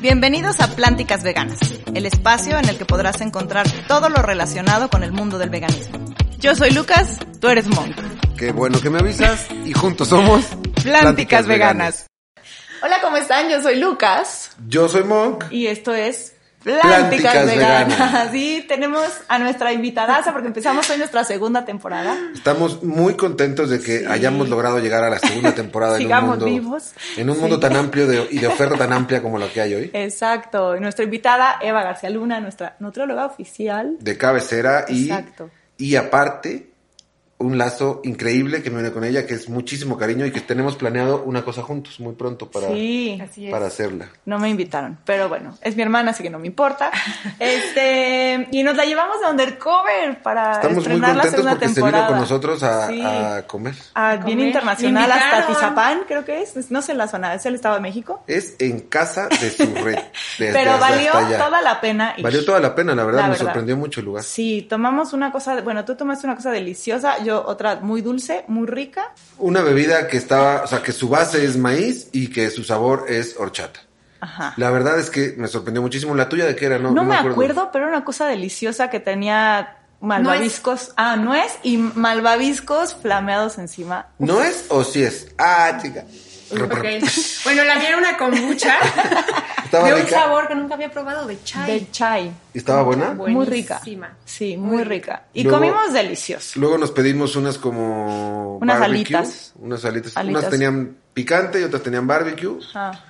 Bienvenidos a Plánticas Veganas, el espacio en el que podrás encontrar todo lo relacionado con el mundo del veganismo. Yo soy Lucas, tú eres Monk. Qué bueno que me avisas y juntos somos Plánticas, Veganas. Hola, ¿cómo están? Yo soy Lucas Yo soy Monk. y esto es Plánticas, Plánticas Veganas. Veganas. Sí, tenemos a nuestra invitadaza porque empezamos hoy nuestra segunda temporada. Estamos muy contentos de que Sí. hayamos logrado llegar a la segunda temporada en un Sigamos mundo vivos. en un Sí. mundo tan amplio de- y de oferta tan amplia como la que hay hoy. Exacto. Y nuestra invitada, Eva García Luna, nuestra nutrióloga oficial. De cabecera y Exacto. y aparte un lazo increíble que me une con ella, que es muchísimo cariño y que tenemos planeado una cosa juntos muy pronto para, Sí. Así es. para hacerla. No me invitaron, pero bueno, es mi hermana, así que no me importa. Este, y nos la llevamos de undercover para Estamos muy estrenar la contentos segunda porque se temporada. vino con nosotros a, Sí. a comer. A bien comer. internacional hasta. Tizapán, creo que es. No sé la zona, es el Estado de México. Es en casa de su red. desde Pero hasta valió toda la pena. ir. Valió toda la pena, la verdad, La me verdad. sorprendió mucho el lugar. Sí, tomamos una cosa, bueno, tú tomaste una cosa deliciosa, yo otra muy dulce, muy rica. Una bebida que estaba, o sea, que su base es maíz y que su sabor es horchata. Ajá. La verdad es que me sorprendió muchísimo. ¿La tuya de qué era? No, No, me acuerdo. pero era una cosa deliciosa que tenía malvaviscos. Ah, nuez y malvaviscos flameados encima. ¿No es o sí es? Ah, chica. Ok. Bueno, la mía era una kombucha ¿Estaba de un rica? sabor que nunca había probado, de chai. De chai. ¿Estaba buena? Muy rica. Buenísima. Sí, muy rica. Y Luego- comimos delicioso. Luego nos pedimos unas como... Unas barbecue, alitas. Unas alitas. Alitas. Unas tenían picante y otras tenían barbecue. Ajá.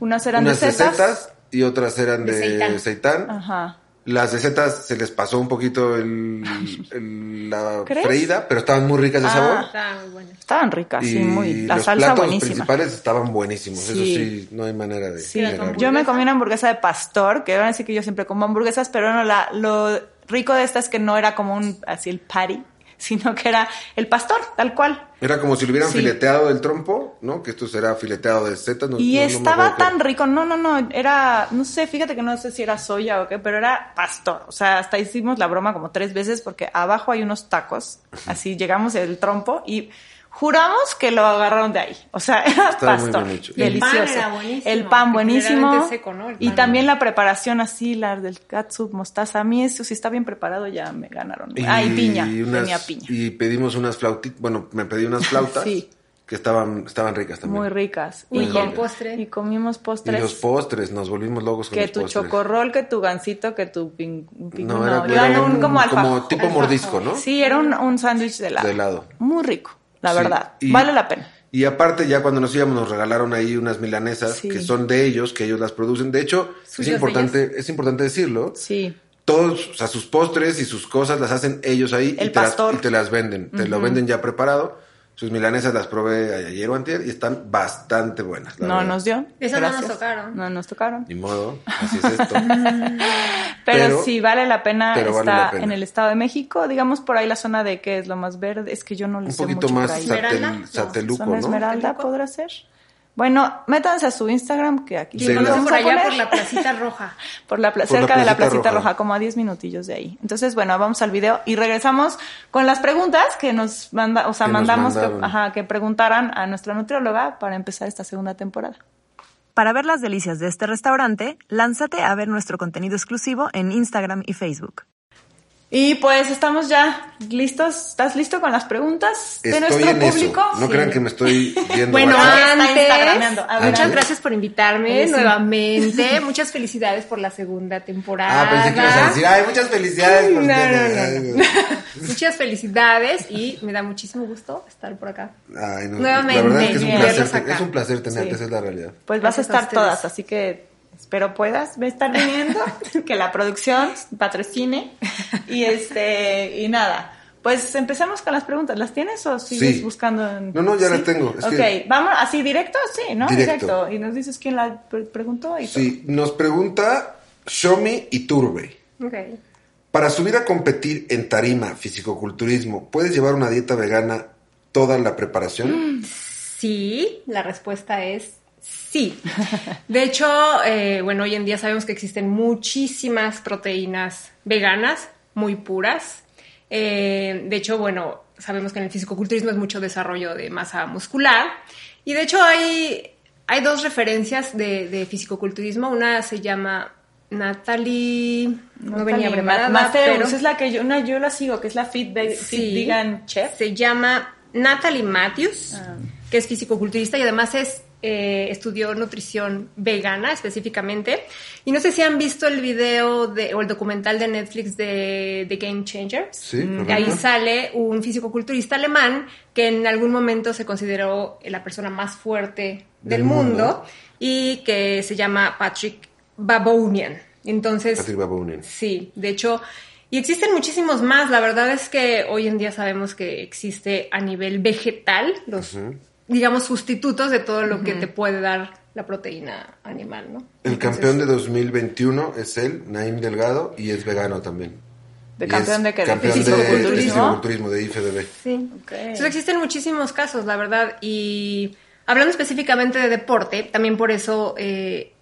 Unas eran unas de setas. setas y otras eran de, De seitán. Ajá. Las de setas se les pasó un poquito el, el- la ¿Crees? freída, pero estaban muy ricas de Ah. sabor. Está muy buena. Estaban ricas, sí, y muy. La los salsa platos buenísima. principales estaban buenísimos. Eso Sí. sí, no hay manera de Sí, yo me comí una hamburguesa de pastor, que van a decir que yo siempre como hamburguesas, pero no, la, lo rico de esta es que no era como un, así el patty, sino que era el pastor, tal cual. Era como si lo hubieran Sí. fileteado del trompo, ¿no? Que esto será fileteado de setas. no- Y no- estaba tan rico, no, no, no, era, no sé, fíjate que no sé si era soya o qué, pero era pastor. O sea, hasta hicimos la broma como tres veces porque abajo hay unos tacos, así llegamos el trompo y juramos que lo agarraron de ahí. O sea, era Estaba muy pastor. bien hecho. Y el pan Delicioso. era buenísimo, El pan que buenísimo. generalmente es seco, ¿no? El Y también la preparación así, la del katsup, mostaza. A mí eso si está bien preparado ya me ganaron. ah, y piña. unas- Tenía piña. Y pedimos unas flautitas, bueno, me pedí unas flautas Sí. que estaban, estaban ricas también. Muy ricas. Muy y el ricas. postre. Y comimos Y postres. los postres, nos volvimos locos con Que los tu postres. chocorrol, que tu gansito, que tu pin, pin- No, no, era, un, un, como alfajor. tipo mordisco, ¿no? Sí, era un, un sándwich de helado. De helado. Muy rico, la Sí, verdad. y- Vale la pena. Y aparte, ya cuando nos íbamos, nos regalaron ahí unas milanesas Sí. que son de ellos, que ellos las producen. De hecho, es importante, es importante decirlo. Sí. Todos, o sea, sus postres y sus cosas las hacen ellos ahí y te, las, y te las venden. Te lo venden ya preparado. Sus milanesas las probé ayer o antier y están bastante buenas. No verdad. nos dio. Esas no nos tocaron. No nos tocaron. Ni modo, así es esto. Pero, Pero- sí, vale la pena. pero vale está la pena. en el Estado de México. Digamos por ahí la zona de que es lo más verde. Es que yo no le Un sé poquito mucho más sateluco, ¿Zona ¿no? Esmeralda ¿Sateluco? podrá ser? Bueno, métanse a su Instagram que aquí Sí, Vamos por a allá poner. por la placita roja. Por la pla- Por la cerca de la Placita Roja. roja. como a 10 minutillos de ahí. Entonces, bueno, vamos al video y regresamos con las preguntas que nos manda, o sea, Que mandamos que, ajá, que preguntaran a nuestra nutrióloga para empezar esta segunda temporada. Para ver las delicias de este restaurante, lánzate a ver nuestro contenido exclusivo en Instagram y Facebook. Y pues estamos ya listos. ¿Estás listo con las preguntas de Estoy nuestro en público? eso. No Sí. crean que me estoy viendo Bueno, antes, instagrameando. A ver, muchas gracias por invitarme Sí. nuevamente. Muchas felicidades por la segunda temporada. Ah, pensé que ibas a decir, ay, muchas felicidades. por No, ustedes". no, no, Muchas felicidades y me da muchísimo gusto estar por acá. Ay, no, Nuevamente, la verdad es que es un, placer, acá. es un placer tenerte, Sí. esa es la realidad. Pues vas a Gracias a estar todas, así que espero puedas estar viniendo, que la producción patrocine y este y nada. Pues empecemos con las preguntas. ¿Las tienes o sigues Sí. buscando? en- No, no, ya ¿Sí? las tengo. Es ok, que- vamos así directo, sí, ¿no? Directo. Y nos dices quién la pre- preguntó y Sí, nos pregunta Shomi Iturbe. Ok. Para subir a competir en tarima, fisicoculturismo, ¿puedes llevar una dieta vegana toda la preparación? Sí, la respuesta es sí. De hecho, eh, bueno, hoy en día sabemos que existen muchísimas proteínas veganas, muy puras. Eh, de hecho, bueno, sabemos que en el fisicoculturismo es mucho desarrollo de masa muscular. Y de hecho hay, hay dos referencias de, de fisicoculturismo. Una se llama Natalie, no venía preparada, Mateus, pero es la que yo, una, yo la sigo, que es la Fit Sí. Vegan Chef. se llama Natalie Matthews, Ah. que es fisicoculturista y además es eh, estudió nutrición vegana específicamente. Y no sé si han visto el video de, o el documental de Netflix de The Game Changers. Sí, correcto. ahí sale un fisicoculturista alemán que en algún momento se consideró la persona más fuerte del, Del mundo, mundo. y que se llama Patrick Baboumian. Entonces, Patrick Baboumian. Sí, de hecho, y existen muchísimos más. La verdad es que hoy en día sabemos que existe a nivel vegetal los, digamos, sustitutos de todo lo que te puede dar la proteína animal, ¿no? El Entonces, campeón de 2021 es él, Naim Delgado, y es vegano también. ¿De Y campeón de qué? ¿De Campeón de, fisicoculturismo? de IFBB. Sí. Ok. Entonces existen muchísimos casos, la verdad. Y hablando específicamente de deporte, también por eso, eh,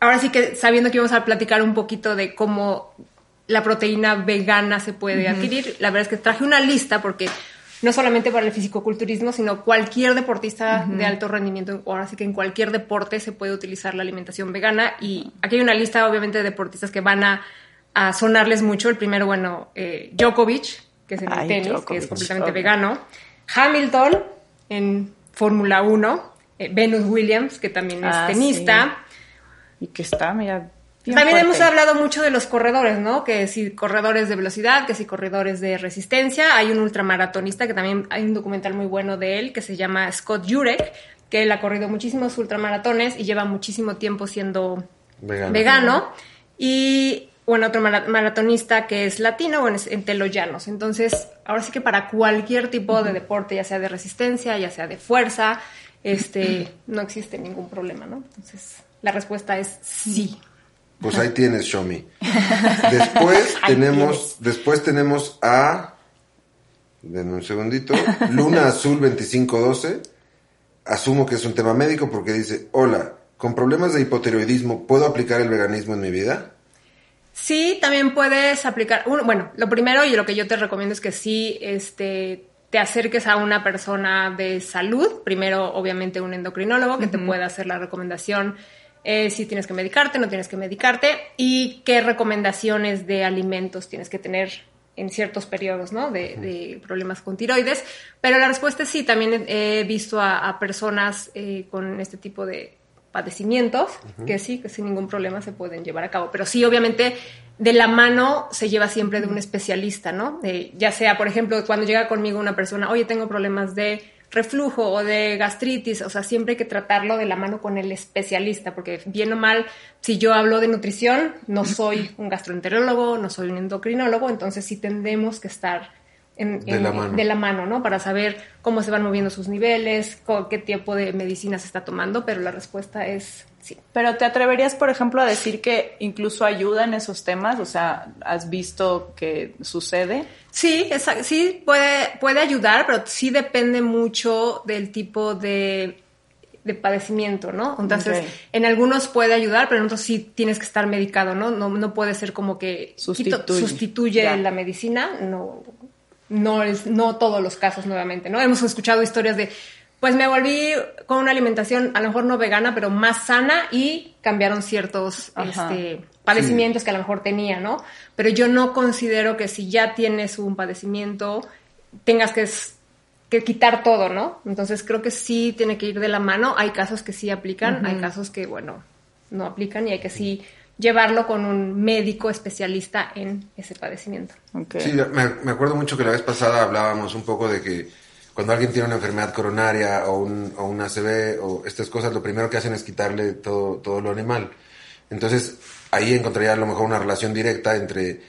ahora sí que sabiendo que íbamos a platicar un poquito de cómo la proteína vegana se puede adquirir, la verdad es que traje una lista porque no solamente para el fisicoculturismo, sino cualquier deportista de alto rendimiento, ahora sí que en cualquier deporte se puede utilizar la alimentación vegana. Y aquí hay una lista, obviamente, de deportistas que van a, a sonarles mucho. El primero, bueno, eh, Djokovic, que es en el tenis, que es completamente vegano. Hamilton en Fórmula 1. eh, Venus Williams, que también es Ah, tenista. Y que está, mira. También hemos hablado mucho de los corredores, ¿no? Que si corredores de velocidad, que si corredores de resistencia. Hay un ultramaratonista que también hay un documental muy bueno de él que se llama Scott Jurek, que él ha corrido muchísimos ultramaratones y lleva muchísimo tiempo siendo Vegano. vegano. Y bueno, otro mara- maratonista que es latino, bueno, es en Teloyanos. Entonces, ahora sí que para cualquier tipo de deporte, ya sea de resistencia, ya sea de fuerza, este, no existe ningún problema, ¿no? Entonces, la respuesta es sí. Pues ahí tienes, Shomi. Después tenemos, después tenemos a, denme un segundito, Luna Azul 2512. Asumo que es un tema médico porque dice, hola, con problemas de hipotiroidismo, ¿puedo aplicar el veganismo en mi vida? Sí, también puedes aplicar. uno- bueno, lo primero y lo que yo te recomiendo es que sí este, te acerques a una persona de salud. Primero, obviamente, un endocrinólogo que te pueda hacer la recomendación eh, si tienes que medicarte, no tienes que medicarte y qué recomendaciones de alimentos tienes que tener en ciertos periodos, ¿no? De, de problemas con tiroides. Pero la respuesta es sí, también he visto a, a personas eh, con este tipo de padecimientos que sí, que sin ningún problema se pueden llevar a cabo. Pero sí, obviamente, de la mano se lleva siempre de un especialista, ¿no? Ya sea, por ejemplo, cuando llega conmigo una persona, oye, tengo problemas de reflujo o de gastritis, o sea, siempre hay que tratarlo de la mano con el especialista, porque bien o mal, si yo hablo de nutrición, no soy un gastroenterólogo, no soy un endocrinólogo, entonces sí tendemos que estar en- De en- la mano. de la mano, ¿no? Para saber cómo se van moviendo sus niveles, co- qué tipo de medicina se está tomando, pero la respuesta es sí. Pero te atreverías, por ejemplo, a decir que incluso ayuda en esos temas, o sea, has visto que sucede. Sí, esa- sí puede, puede ayudar, pero sí depende mucho del tipo de, de padecimiento, ¿no? Entonces, en algunos puede ayudar, pero en otros sí tienes que estar medicado, ¿no? No, no puede ser como que quito- Sustituye. la medicina, no, no es, no todos los casos nuevamente, ¿no? Hemos escuchado historias de, pues me volví con una alimentación a lo mejor no vegana, pero más sana y cambiaron ciertos este, padecimientos que a lo mejor tenía, ¿no? Pero yo no considero que si ya tienes un padecimiento tengas que, quitar todo, ¿no? Entonces creo que sí tiene que ir de la mano. Hay casos que sí aplican, hay casos que, bueno, no aplican y hay que sí llevarlo con un médico especialista en ese padecimiento. Sí, me, me acuerdo mucho que la vez pasada hablábamos un poco de que cuando alguien tiene una enfermedad coronaria o un, o un ACV o estas cosas, lo primero que hacen es quitarle todo, todo lo animal. Entonces, ahí encontraría a lo mejor una relación directa entre,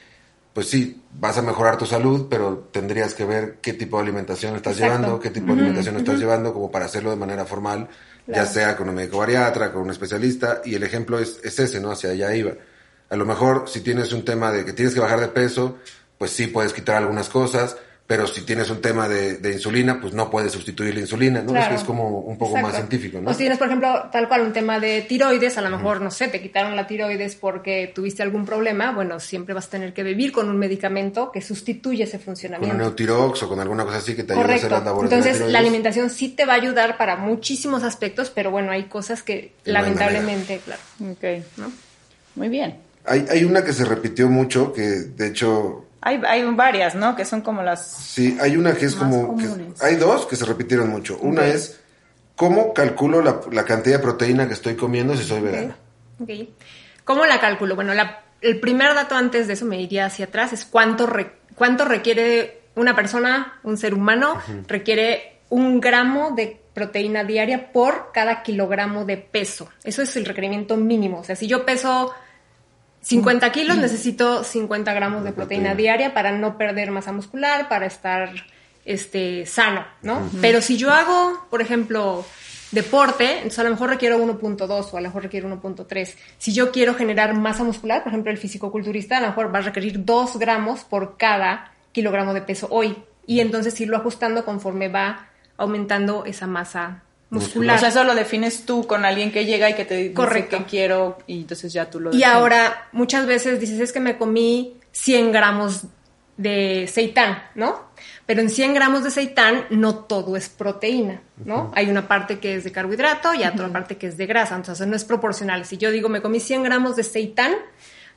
pues sí, vas a mejorar tu salud, pero tendrías que ver qué tipo de alimentación estás Exacto. llevando, qué tipo de alimentación estás llevando, como para hacerlo de manera formal, ya sea con un médico bariatra, con un especialista, y el ejemplo es, es ese, ¿no? Hacia allá iba. A lo mejor si tienes un tema de que tienes que bajar de peso, pues sí puedes quitar algunas cosas, pero si tienes un tema de, de insulina, pues no puedes sustituir la insulina, ¿no? Claro. Es, es como un poco más científico, ¿no? O si tienes, por ejemplo, tal cual un tema de tiroides, a lo mejor, no sé, te quitaron la tiroides porque tuviste algún problema, bueno, siempre vas a tener que vivir con un medicamento que sustituye ese con funcionamiento. un neutirox o con alguna cosa así que te ayude a hacer las labores de Entonces, tiroides. la alimentación sí te va a ayudar para muchísimos aspectos, pero bueno, hay cosas que Que no hay lamentablemente, claro, Ok. ¿no? Muy bien. Hay, hay una que se repitió mucho, que de hecho, Hay, hay varias, ¿no? Que son como las... sí, hay una que es como... que- hay dos que se repitieron mucho. Una es, ¿cómo calculo la, la cantidad de proteína que estoy comiendo si soy vegano? Ok. ¿Cómo la calculo? Bueno, la- el primer dato antes de eso me iría hacia atrás es cuánto, re- cuánto requiere una persona, un ser humano, requiere un gramo de proteína diaria por cada kilogramo de peso. Eso es el requerimiento mínimo. O sea, si yo peso 50 kilos, necesito 50 gramos de proteína proteína. diaria para no perder masa muscular, para estar este, sano, ¿no? Pero si yo hago, por ejemplo, deporte, entonces a lo mejor requiero 1.2 o a lo mejor requiero 1.3. Si yo quiero generar masa muscular, por ejemplo, el fisicoculturista a lo mejor va a requerir 2 gramos por cada kilogramo de peso hoy. Y entonces irlo ajustando conforme va aumentando esa masa muscular. O sea, eso lo defines tú con alguien que llega y que te dice Correcto. que quiero y entonces ya tú lo Y defines. ahora, muchas veces dices, es que me comí 100 gramos de seitán, ¿no? Pero en 100 gramos de seitán no todo es proteína, ¿no? Hay una parte que es de carbohidrato y otra parte que es de grasa, entonces no es proporcional. Si yo digo, me comí 100 gramos de seitán,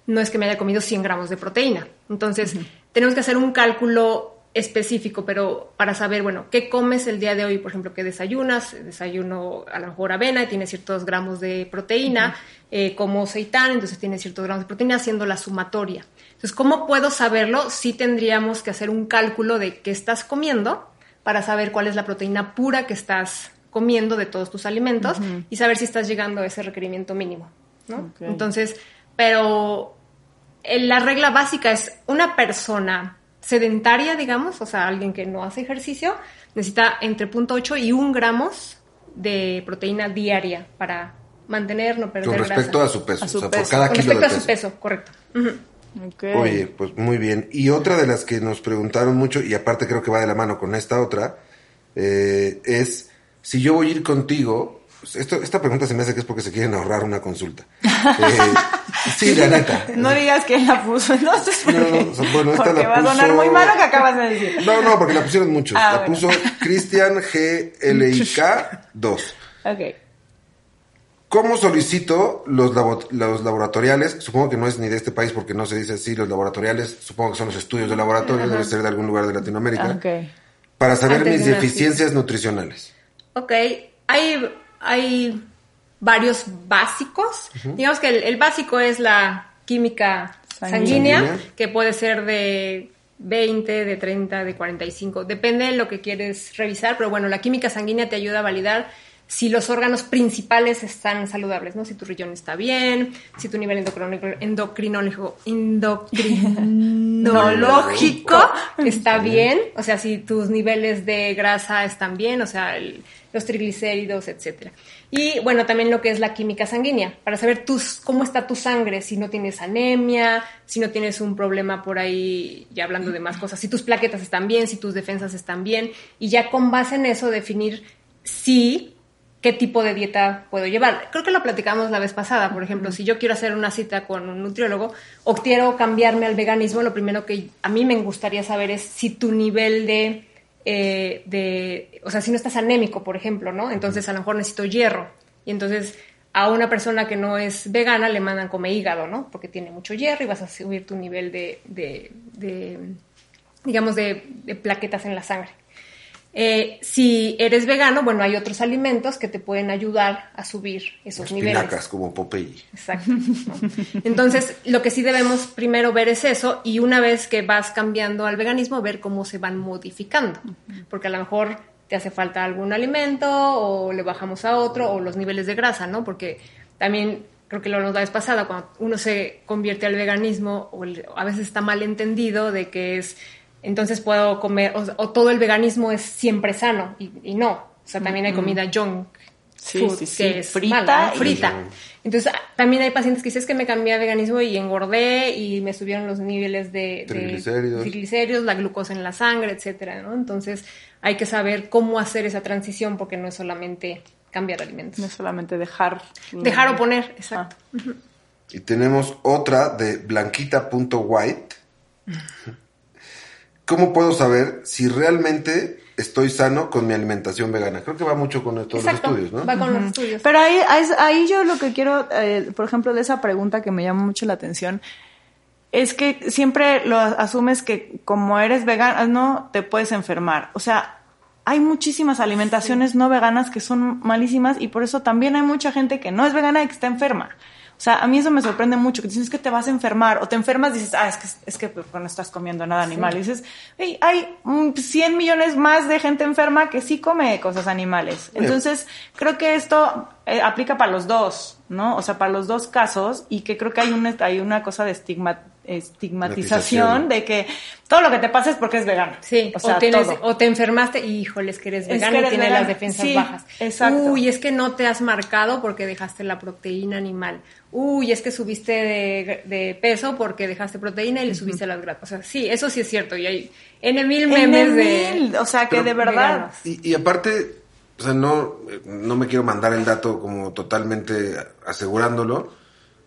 no es que me haya comido 100 gramos de proteína. Entonces, tenemos que hacer un cálculo específico, pero para saber, bueno, ¿qué comes el día de hoy? Por ejemplo, ¿qué desayunas? Desayuno a lo mejor avena y tiene ciertos gramos de proteína, eh, como seitán, entonces tiene ciertos gramos de proteína, haciendo la sumatoria. Entonces, ¿cómo puedo saberlo? Sí tendríamos que hacer un cálculo de qué estás comiendo para saber cuál es la proteína pura que estás comiendo de todos tus alimentos y saber si estás llegando a ese requerimiento mínimo. Entonces, pero eh, la regla básica es una persona sedentaria, digamos, o sea, alguien que no hace ejercicio, necesita entre 0.8 y 1 gramos de proteína diaria para mantener, no perder Con respecto grasa. a su peso, A su o sea, peso. por cada Con kilo de respecto a su peso, correcto. Oye, pues muy bien. Y otra de las que nos preguntaron mucho, y aparte creo que va de la mano con esta otra, eh, es si yo voy a ir contigo. Esto, esta pregunta se me hace que es porque se quieren ahorrar una consulta. Eh, sí, la neta. No digas que la puso, no No, o sea, bueno, esta porque la va a sonar muy malo que acabas de decir. No, no, porque la pusieron muchos. Ah, la bueno. puso Cristian GLIK 2. Ok. ¿Cómo solicito los, labo- los laboratoriales? Supongo que no es ni de este país porque no se dice así, los laboratoriales, supongo que son los estudios de laboratorio, debe ser de algún lugar de Latinoamérica, Ah, Ok. para saber Antes mis de deficiencias nutricionales. Ok, hay, hay varios básicos. Digamos que el, el básico es la química Sanguínea. sanguínea, Sanguínea. que puede ser de 20, de 30, de 45. Depende de lo que quieres revisar, pero bueno, la química sanguínea te ayuda a validar si los órganos principales están saludables, ¿no? Si tu riñón está bien, si tu nivel endocrinológico, endocrinológico, está bien, o sea, si tus niveles de grasa están bien, o sea, el- los triglicéridos, etcétera. Y bueno, también lo que es la química sanguínea, para saber tus, cómo está tu sangre, si no tienes anemia, si no tienes un problema por ahí, ya hablando de más cosas, si tus plaquetas están bien, si tus defensas están bien, y ya con base en eso definir si qué tipo de dieta puedo llevar. Creo que lo platicamos la vez pasada, por ejemplo, si yo quiero hacer una cita con un nutriólogo o quiero cambiarme al veganismo, lo primero que a mí me gustaría saber es si tu nivel de, eh, de o sea, si no estás anémico, por ejemplo, ¿no? Entonces a lo mejor necesito hierro. Y entonces a una persona que no es vegana le mandan come hígado, ¿no? Porque tiene mucho hierro y vas a subir tu nivel de, de, de, digamos, de, de plaquetas en la sangre. Eh, si eres vegano, bueno, hay otros alimentos que te pueden ayudar a subir esos niveles. Espinacas como Popeye. Exacto. ¿no? Entonces, lo que sí debemos primero ver es eso y una vez que vas cambiando al veganismo, ver cómo se van modificando. Porque a lo mejor te hace falta algún alimento o le bajamos a otro o los niveles de grasa, ¿no? Porque también creo que lo hablamos la vez pasada, cuando uno se convierte al veganismo o a veces está mal entendido de que es, entonces puedo comer, o, o todo el veganismo es siempre sano y, y no. O sea, también hay comida junk. food, que es frita. frita. Entonces, también hay pacientes que dicen que me cambié a veganismo y engordé y me subieron los niveles de, triglicéridos. la glucosa en la sangre, etcétera, ¿no? Entonces, hay que saber cómo hacer esa transición porque no es solamente cambiar alimentos. No es solamente dejar. Dejar o poner, exacto. Ah. Y tenemos otra de blanquita.white. ¿Cómo puedo saber si realmente estoy sano con mi alimentación vegana. Creo que va mucho con todos los estudios, ¿no? Va con los estudios. Pero ahí, ahí, yo lo que quiero, eh, por ejemplo, de esa pregunta que me llama mucho la atención, es que siempre lo asumes que como eres vegano te puedes enfermar. O sea, hay muchísimas alimentaciones no veganas que son malísimas y por eso también hay mucha gente que no es vegana y que está enferma. O sea, a mí eso me sorprende mucho, que dices que te vas a enfermar o te enfermas y dices, ah, es que, es que pues, no estás comiendo nada animal. Y dices, hey, hay 100 millones más de gente enferma que sí come cosas animales. Entonces, creo que esto eh, aplica para los dos, ¿no? O sea, para los dos casos y que creo que hay una, hay una cosa de estigma, estigmatización de que todo lo que te pasa es porque es vegano. Sí, o, sea, o, te enfermaste y híjoles que eres vegano y tienes las defensas bajas. Exacto. Uy, es que no te has marcado porque dejaste la proteína animal. Uy, es que subiste de, peso porque dejaste proteína y le subiste las grasas. O sea, sí, eso sí es cierto. Y hay N mil memes de. O sea, que de verdad. Y, y aparte, o sea, no, no me quiero mandar el dato como totalmente asegurándolo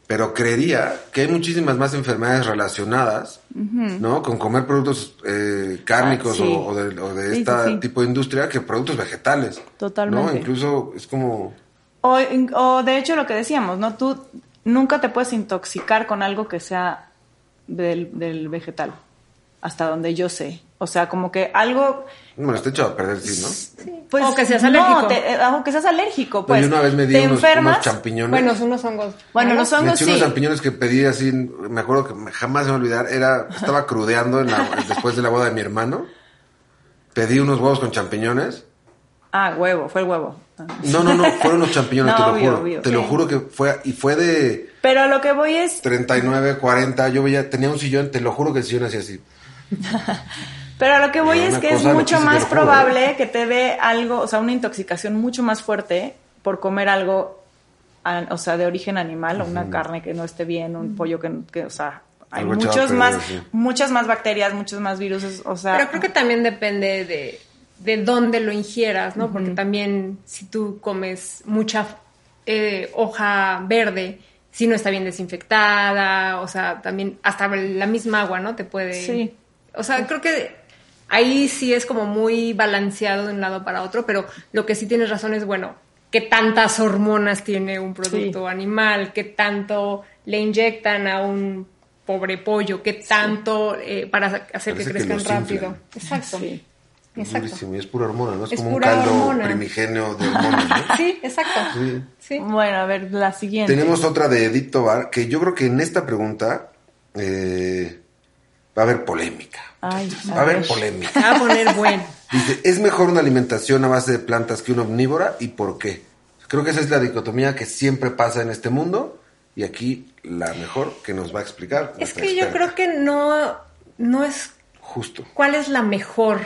pero creería que hay muchísimas más enfermedades relacionadas, ¿no? Con comer productos eh, cárnicos ah, o, de, este tipo de industria que productos vegetales. Totalmente. ¿no? Incluso es como... O, o de hecho lo que decíamos, ¿no? Tú nunca te puedes intoxicar con algo que sea del, del vegetal, hasta donde yo sé. O sea, como que algo... Bueno, está hecho a perder, sí, ¿no? Pues, o que seas alérgico. No, te, o que seas alérgico, pues. yo una vez me di unos, unos, champiñones. Bueno, unos hongos. Bueno, los hongos me unos champiñones que pedí así, me acuerdo que jamás se me va a olvidar, era, estaba crudeando en la, después de la boda de mi hermano. Pedí unos huevos con champiñones. Ah, huevo, fue el huevo. No, no, no, fueron los champiñones, te lo juro. te lo juro que fue, y fue de... Pero a lo que voy es... 39, 40, yo veía, tenía un sillón, te lo juro que el sillón hacía así. Pero lo que voy es que es mucho más probable que te dé algo, o sea, una intoxicación mucho más fuerte por comer algo, o sea, de origen animal, o una carne que no esté bien, un pollo que, o sea, hay muchos más, muchas más bacterias, muchos más virus, o sea. Pero creo que también depende de, de dónde lo ingieras, ¿no? Porque también si tú comes mucha eh, hoja verde, si no está bien desinfectada, o sea, también hasta la misma agua, ¿no? Te puede... Sí. O sea, creo que ahí sí es como muy balanceado de un lado para otro, pero lo que sí tienes razón es, bueno, qué tantas hormonas tiene un producto animal, qué tanto le inyectan a un pobre pollo, qué tanto eh, para hacer que crezcan rápido. Exacto. Exacto. Es pura hormona, ¿no? Es, como un caldo primigenio de hormonas, ¿no? Sí, exacto. Sí. Bueno, a ver, la siguiente. Tenemos otra de Edith Tobar, que yo creo que en esta pregunta eh, va a haber polémica. Ay, va a haber polémica. Va a poner bueno. Dice, ¿es mejor una alimentación a base de plantas que una omnívora y por qué? Creo que esa es la dicotomía que siempre pasa en este mundo y aquí la mejor que nos va a explicar. Es que yo creo que no, no es justo. ¿Cuál es la mejor?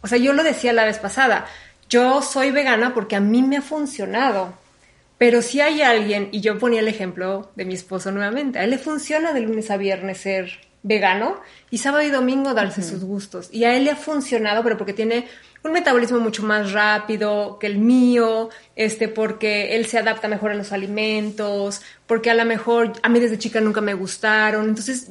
O sea, yo lo decía la vez pasada. Yo soy vegana porque a mí me ha funcionado. Pero si hay alguien, y yo ponía el ejemplo de mi esposo nuevamente, a él le funciona de lunes a viernes ser vegano y sábado y domingo darse sus gustos. Y a él le ha funcionado, pero porque tiene un metabolismo mucho más rápido que el mío, este, porque él se adapta mejor a los alimentos, porque a lo mejor a mí desde chica nunca me gustaron. Entonces,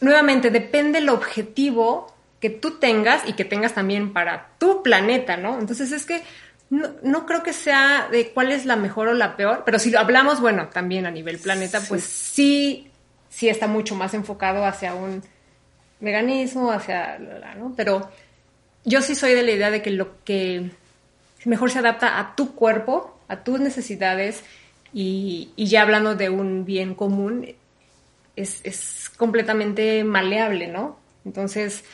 nuevamente, depende el objetivo que tú tengas y que tengas también para tu planeta, ¿no? Entonces es que no, no, creo que sea de cuál es la mejor o la peor, pero si lo hablamos, bueno, también a nivel planeta, pues sí sí está mucho más enfocado hacia un veganismo, hacia, ¿no? Pero yo sí soy de la idea de que lo que mejor se adapta a tu cuerpo, a tus necesidades y, ya hablando de un bien común, es, completamente maleable, ¿no? Entonces,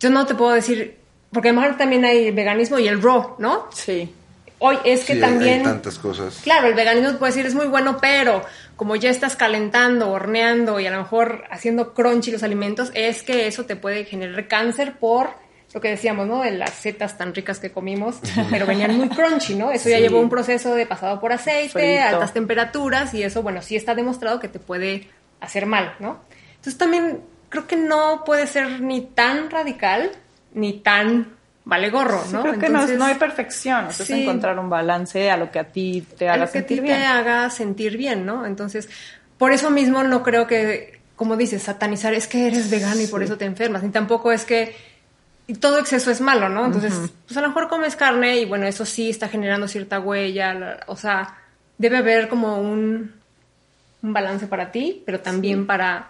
yo no te puedo decir, porque a lo mejor también hay veganismo y el raw, ¿no? Sí. Hoy es que también... Hay tantas cosas. Claro, el veganismo puede decir es muy bueno, pero como ya estás calentando, horneando y a lo mejor haciendo crunchy los alimentos, es que eso te puede generar cáncer por lo que decíamos, ¿no? De las setas tan ricas que comimos, pero venían muy crunchy, ¿no? Eso ya llevó un proceso de pasado por aceite, altas temperaturas y eso, bueno, sí está demostrado que te puede hacer mal, ¿no? Entonces también creo que no puede ser ni tan radical ni tan vale gorro, ¿no? creo que no, hay perfección, es encontrar un balance a lo que a ti te haga sentir bien. te haga sentir bien, ¿no? Entonces, por eso mismo no creo que, como dices, satanizar es que eres vegano y por eso te enfermas, ni tampoco es que todo exceso es malo, ¿no? Entonces, pues a lo mejor comes carne y bueno, eso sí está generando cierta huella, o sea, debe haber como un, un balance para ti, pero también para,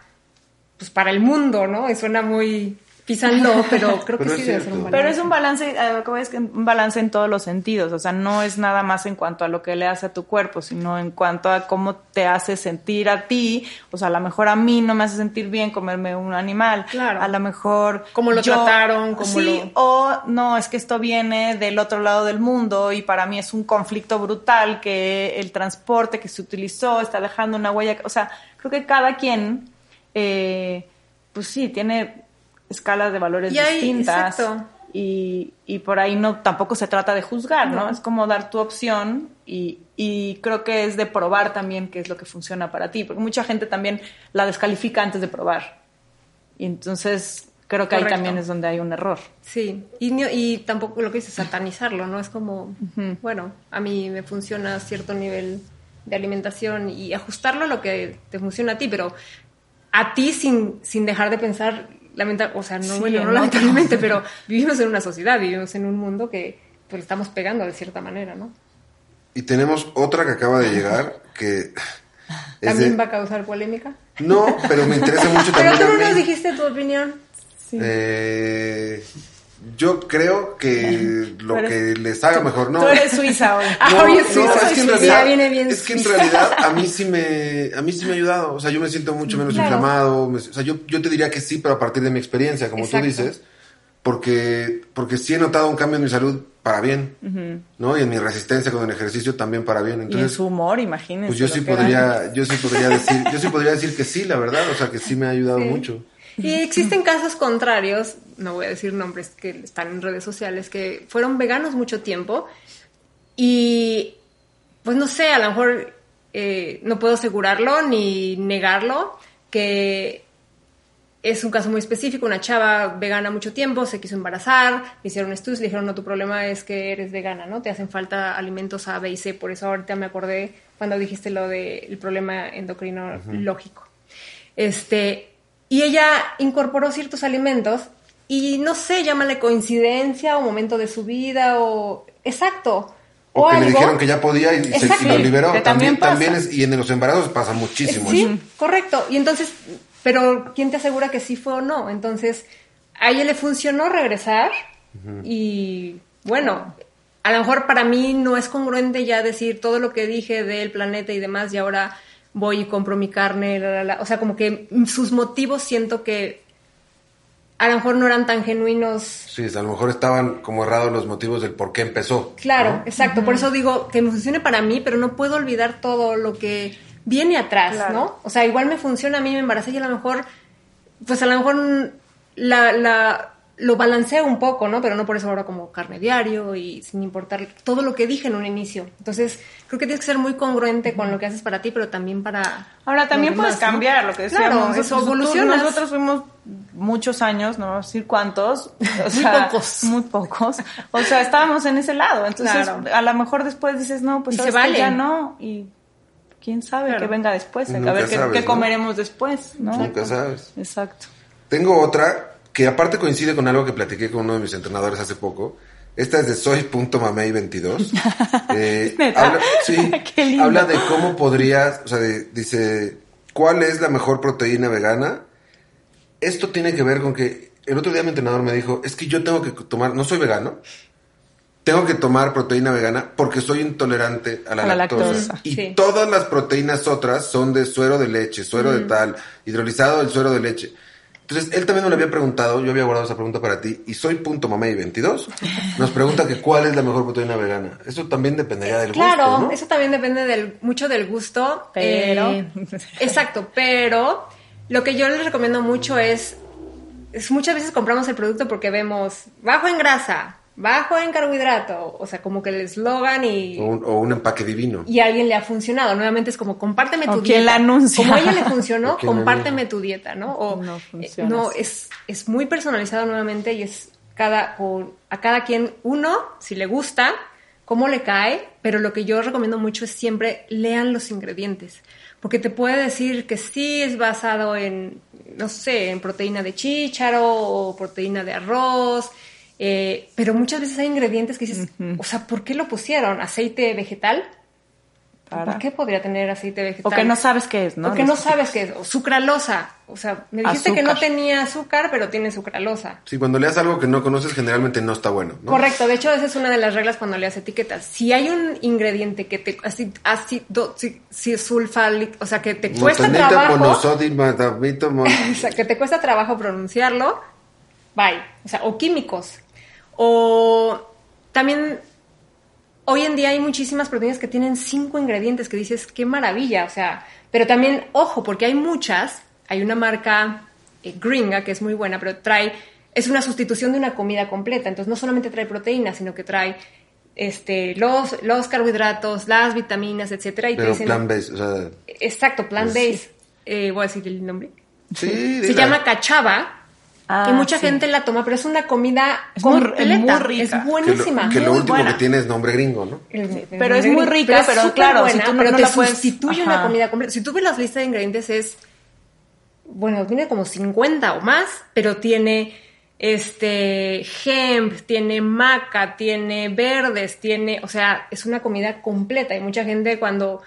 pues para el mundo, ¿no? Y suena muy pisando, pero creo que sí debe ser un balance. Pero es un balance, eh, es que un balance en todos los sentidos, o sea, no es nada más en cuanto a lo que le hace a tu cuerpo, sino en cuanto a cómo te hace sentir a ti, o sea, a lo mejor a mí no me hace sentir bien comerme un animal, claro. a lo mejor cómo lo trataron, cómo sí, o no, es que esto viene del otro lado del mundo y para mí es un conflicto brutal que el transporte que se utilizó está dejando una huella, o sea, creo que cada quien eh, pues sí, tiene escalas de valores distintas. Y, y, por ahí no tampoco se trata de juzgar, ¿no? Es como dar tu opción y, y, creo que es de probar también qué es lo que funciona para ti, porque mucha gente también la descalifica antes de probar. Y entonces creo que ahí también es donde hay un error. Sí, y, y tampoco lo que dices, satanizarlo, ¿no? Es como, bueno, a mí me funciona cierto nivel de alimentación y ajustarlo a lo que te funciona a ti, pero a ti sin, sin dejar de pensar lamentablemente, o sea, no, bueno, no lamentablemente, pero vivimos en una sociedad, vivimos en un mundo que pues le estamos pegando de cierta manera, ¿no? Y tenemos otra que acaba de llegar que... ¿También va a causar polémica? No, pero me interesa mucho también. Pero tú no nos dijiste tu opinión. Sí. Eh, yo creo que lo que les haga mejor, ¿no? Tú eres suiza hoy. No, suiza. es que en realidad, viene bien es que en realidad a mí sí me, a mí sí me ha ayudado. O sea, yo me siento mucho menos inflamado. o sea, yo, yo te diría que sí, pero a partir de mi experiencia, como tú dices, porque, porque sí he notado un cambio en mi salud para bien, ¿no? Y en mi resistencia con el ejercicio también para bien. Entonces, y en su humor, imagínense. Pues yo sí podría, yo sí podría decir, yo sí podría decir que sí, la verdad. O sea, que sí me ha ayudado mucho. Y existen casos contrarios, no voy a decir nombres que están en redes sociales, que fueron veganos mucho tiempo y pues no sé, a lo mejor eh, no puedo asegurarlo ni negarlo, que es un caso muy específico, una chava vegana mucho tiempo, se quiso embarazar, le hicieron estudios, le dijeron, no, tu problema es que eres vegana, ¿no? Te hacen falta alimentos A, B y C, por eso ahorita me acordé cuando dijiste lo del problema endocrino lógico. Este, y ella incorporó ciertos alimentos y no sé, llámale coincidencia o momento de su vida o exacto. O, que le dijeron que ya podía y, se, lo liberó. también, también, es, y en los embarazos pasa muchísimo. Sí, correcto. Y entonces, pero ¿quién te asegura que sí fue o no? Entonces, a ella le funcionó regresar y bueno, a lo mejor para mí no es congruente ya decir todo lo que dije del planeta y demás y ahora voy y compro mi carne, o sea, como que sus motivos siento que a lo mejor no eran tan genuinos. Sí, a lo mejor estaban como errados los motivos del por qué empezó. Claro, exacto, por eso digo que me funcione para mí, pero no puedo olvidar todo lo que viene atrás, ¿no? O sea, igual me funciona a mí, me embaracé y a lo mejor, pues a lo mejor la, la lo balanceo un poco, ¿no? Pero no por eso ahora como carne diario y sin importar todo lo que dije en un inicio. Entonces, creo que tienes que ser muy congruente con lo que haces para ti, pero también para... Ahora, también puedes cambiar lo que decíamos. Claro, eso evoluciona. Nosotros fuimos muchos años, no decir cuántos. muy pocos. Muy pocos. O sea, estábamos en ese lado. Entonces, a lo mejor después dices, no, pues se vale. ya no. Y quién sabe qué venga después. a ver qué, comeremos después, ¿no? Nunca sabes. Exacto. Tengo otra que aparte coincide con algo que platiqué con uno de mis entrenadores hace poco. Esta es de soy.mamey22. Eh, habla, sí, habla de cómo podrías, o sea, dice, ¿cuál es la mejor proteína vegana? Esto tiene que ver con que el otro día mi entrenador me dijo, es que yo tengo que tomar, no soy vegano, tengo que tomar proteína vegana porque soy intolerante a la, lactosa. Y todas las proteínas otras son de suero de leche, suero de tal, hidrolizado del suero de leche. Entonces, él también me lo había preguntado, yo había guardado esa pregunta para ti, y soy punto mamey 22 nos pregunta que cuál es la mejor proteína vegana. Eso también dependería del gusto, Claro, eso también depende del, mucho del gusto. Pero... Eh, exacto, pero lo que yo les recomiendo mucho es es, muchas veces compramos el producto porque vemos bajo en grasa, bajo en carbohidrato, o sea, como que el eslogan y... O un, o un empaque divino. Y a alguien le ha funcionado. Nuevamente es como, compárteme tu O dieta. quién la anuncia. Como a ella le funcionó, compárteme tu dieta, ¿no? O, No eh, funciona no, es, es muy personalizado nuevamente y es cada, o a cada quien, uno, si le gusta, cómo le cae, pero lo que yo recomiendo mucho es siempre lean los ingredientes. Porque te puede decir que sí es basado en, no sé, en proteína de chícharo o proteína de arroz, eh, pero muchas veces hay ingredientes que dices, o sea, ¿por qué lo pusieron? ¿Aceite vegetal? Para. ¿Por qué podría tener aceite vegetal? O que no sabes qué es, ¿no? Porque Los no sabes qué es. O sucralosa. O sea, me dijiste que no tenía azúcar, pero tiene sucralosa. Sí, cuando leas algo que no conoces, generalmente no está bueno, ¿no? Correcto, de hecho esa es una de las reglas cuando leas etiquetas. Si hay un ingrediente que te así ácido si, si sulfálico, o sea, que te cuesta trabajo, o sea, que te cuesta trabajo pronunciarlo, bye. O sea, o químicos. O también hoy en día hay muchísimas proteínas que tienen cinco ingredientes que dices, qué maravilla, o sea, pero también, ojo, porque hay muchas, hay una marca eh, gringa que es muy buena, pero trae, es una sustitución de una comida completa, entonces no solamente trae proteínas, sino que trae este, los, los carbohidratos, las vitaminas, etcétera, y te Pero dicen, plan based, o sea, exacto, plant-based, eh, voy a decir el nombre, sí, se llama cachava, Ah, y mucha sí. gente la toma, pero es una comida Es muy- es completa, muy rica. es Que lo, buenísima. que lo último buena. que tiene es nombre gringo, ¿no? Pero es muy rica, pero claro, si tú no- pero no te la puedes- sustituye Ajá. una comida completa. Si tú ves las listas de ingredientes es, bueno, tiene como 50 o más, pero tiene este hemp, tiene maca, tiene verdes, tiene, o sea, es una comida completa. Y mucha gente cuando,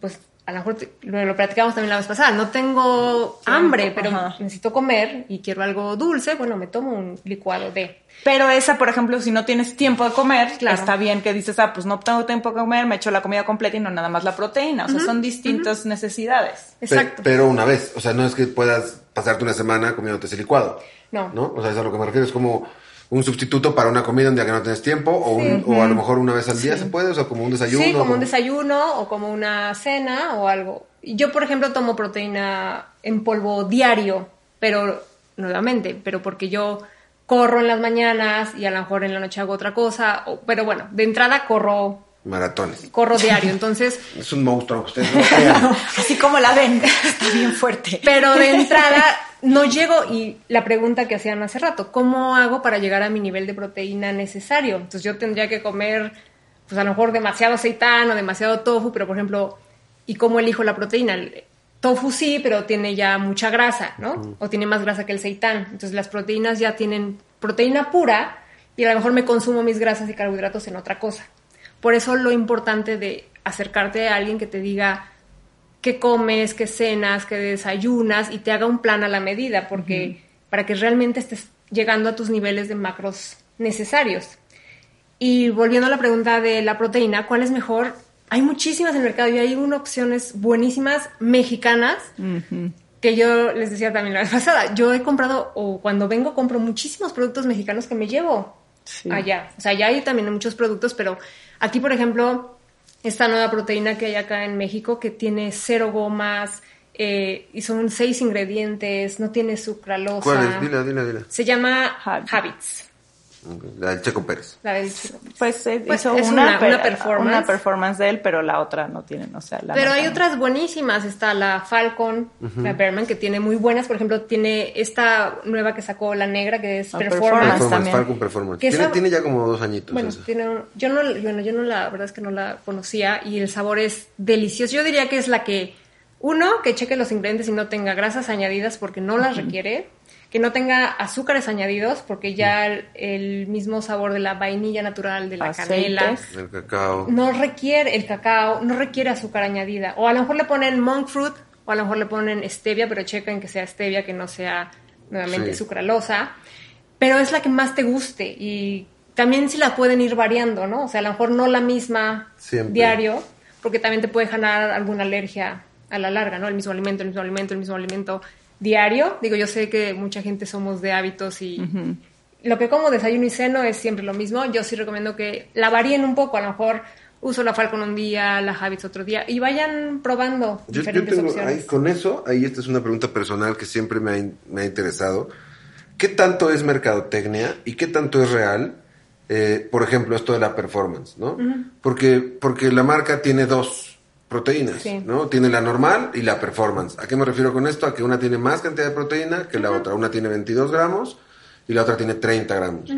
pues, a lo mejor te- lo, lo platicamos también la vez pasada, no tengo hambre, pero ajá. necesito comer y quiero algo dulce, bueno, me tomo un licuado de. Pero esa, por ejemplo, si no tienes tiempo de comer, Claro. está bien que dices, ah, pues no tengo tiempo de comer, me echo la comida completa y no nada más la proteína. O sea, son distintas necesidades. Pe- Exacto. pero una vez, o sea, no es que puedas pasarte una semana comiéndote ese licuado. No. ¿No? O sea, es a lo que me refiero, es como un sustituto para una comida un día que no tienes tiempo, o, un- o a lo mejor una vez al día se puede, o sea, como un desayuno. Sí, como como- un desayuno o como una cena o algo. Yo, por ejemplo, tomo proteína en polvo diario, pero nuevamente, pero porque yo corro en las mañanas y a lo mejor en la noche hago otra cosa, o- pero bueno, de entrada corro, Maratones. corro diario, entonces, Es un monstruo, ustedes no crean. Así como la ven, está bien fuerte. pero de entrada no llego y la pregunta que hacían hace rato, ¿cómo hago para llegar a mi nivel de proteína necesario? Entonces yo tendría que comer, pues a lo mejor demasiado aceitán o demasiado tofu, pero por ejemplo, ¿y cómo elijo la proteína? El tofu sí, pero tiene ya mucha grasa, ¿no? O tiene más grasa que el seitán. Entonces las proteínas ya tienen proteína pura y a lo mejor me consumo mis grasas y carbohidratos en otra cosa. Por eso lo importante de acercarte a alguien que te diga qué comes, qué cenas, qué desayunas y te haga un plan a la medida, porque para que realmente estés llegando a tus niveles de macros necesarios. Y volviendo a la pregunta de la proteína, ¿cuál es mejor? Hay muchísimas en el mercado y hay unas opciones buenísimas mexicanas que yo les decía también la vez pasada. Yo he comprado, o cuando vengo, compro muchísimos productos mexicanos que me llevo Sí. allá. O sea, allá hay también muchos productos, pero aquí, por ejemplo, esta nueva proteína que hay acá en México que tiene cero gomas eh, y son seis ingredientes, no tiene sucralosa. ¿Cuál es? Dila, dila, dila. Se llama Habits. Habits. La del Checo Pérez. La del Pues, eh, Pues, hizo es una, una- per- una performance. una performance de él, pero la otra no tiene, o sea, la Pero hay no. otras buenísimas. Está la Falcon, la Berman, que tiene muy buenas. Por ejemplo, tiene esta nueva que sacó la negra, que es Ah, Performance. También. Falcon Performance. Que Tiene, esa- tiene ya como dos añitos Bueno, tiene un- yo no, bueno, yo no la, verdad es que no la conocía y el sabor es delicioso. Yo diría que es la que, uno, que cheque los ingredientes y no tenga grasas añadidas porque no las requiere, que no tenga azúcares añadidos porque ya el, el mismo sabor de la vainilla natural, de la Aceites. canela, El cacao. no requiere, el cacao no requiere azúcar añadida. O a lo mejor le ponen monk fruit o a lo mejor le ponen stevia, pero chequen que sea stevia, que no sea nuevamente Sí. sucralosa. Pero es la que más te guste y también si la pueden ir variando, ¿no? O sea, a lo mejor no la misma Siempre. diario, porque también te puede generar alguna alergia a la larga, ¿no? El mismo alimento, el mismo alimento, el mismo alimento diario. Digo, yo sé que mucha gente somos de hábitos y lo que como desayuno y ceno es siempre lo mismo. Yo sí recomiendo que la varíen un poco. A lo mejor uso la Falcon un día, la Habits otro día y vayan probando Yo, yo diferentes tengo, opciones. ahí, con eso, ahí esta es una pregunta personal que siempre me ha, me ha interesado, ¿qué tanto es mercadotecnia y qué tanto es real? Eh, por ejemplo, esto de la performance, ¿no? porque, porque la marca tiene dos proteínas, ¿no? Tiene la normal y la performance. ¿A qué me refiero con esto? A que una tiene más cantidad de proteína que la otra. Una tiene 22 gramos y la otra tiene 30 gramos.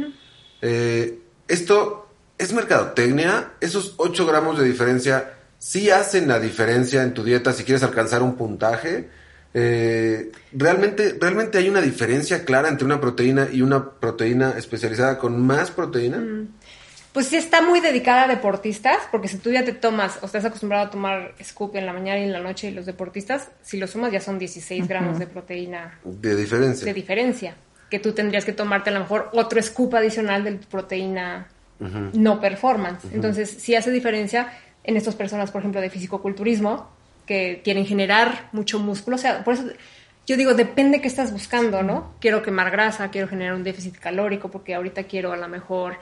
Eh, esto es mercadotecnia. Esos 8 gramos de diferencia sí hacen la diferencia en tu dieta si quieres alcanzar un puntaje. Eh, realmente, realmente hay una diferencia clara entre una proteína y una proteína especializada con más proteína. Pues sí está muy dedicada a deportistas, porque si tú ya te tomas o estás acostumbrado a tomar scoop en la mañana y en la noche y los deportistas, si lo sumas ya son 16 gramos de proteína. De diferencia. De diferencia. Que tú tendrías que tomarte a lo mejor otro scoop adicional de proteína no performance. Entonces, sí hace diferencia en estas personas, por ejemplo, de fisicoculturismo, que quieren generar mucho músculo. O sea, por eso yo digo, depende qué estás buscando, ¿no? Quiero quemar grasa, quiero generar un déficit calórico, porque ahorita quiero a lo mejor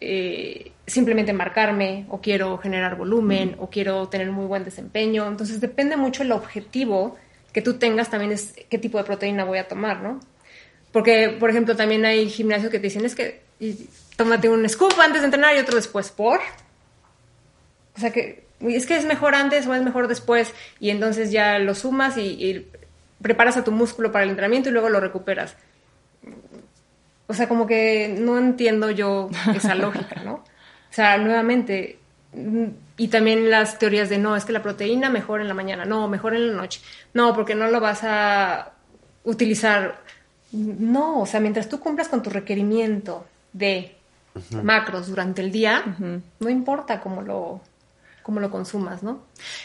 eh, simplemente marcarme, o quiero generar volumen, o quiero tener muy buen desempeño. Entonces, depende mucho el objetivo que tú tengas, también es qué tipo de proteína voy a tomar, ¿no? Porque, por ejemplo, también hay gimnasios que te dicen, es que tómate un scoop antes de entrenar y otro después, ¿por? O sea que es que es mejor antes o es mejor después y entonces ya lo sumas y, preparas a tu músculo para el entrenamiento y luego lo recuperas. O sea, como que no entiendo yo esa lógica, ¿no? O sea, nuevamente, y también las teorías de no, es que la proteína mejor en la mañana, no, mejor en la noche, no, porque no lo vas a utilizar. No, o sea, mientras tú cumplas con tu requerimiento de macros durante el día, no importa cómo lo, cómo lo consumas, ¿no?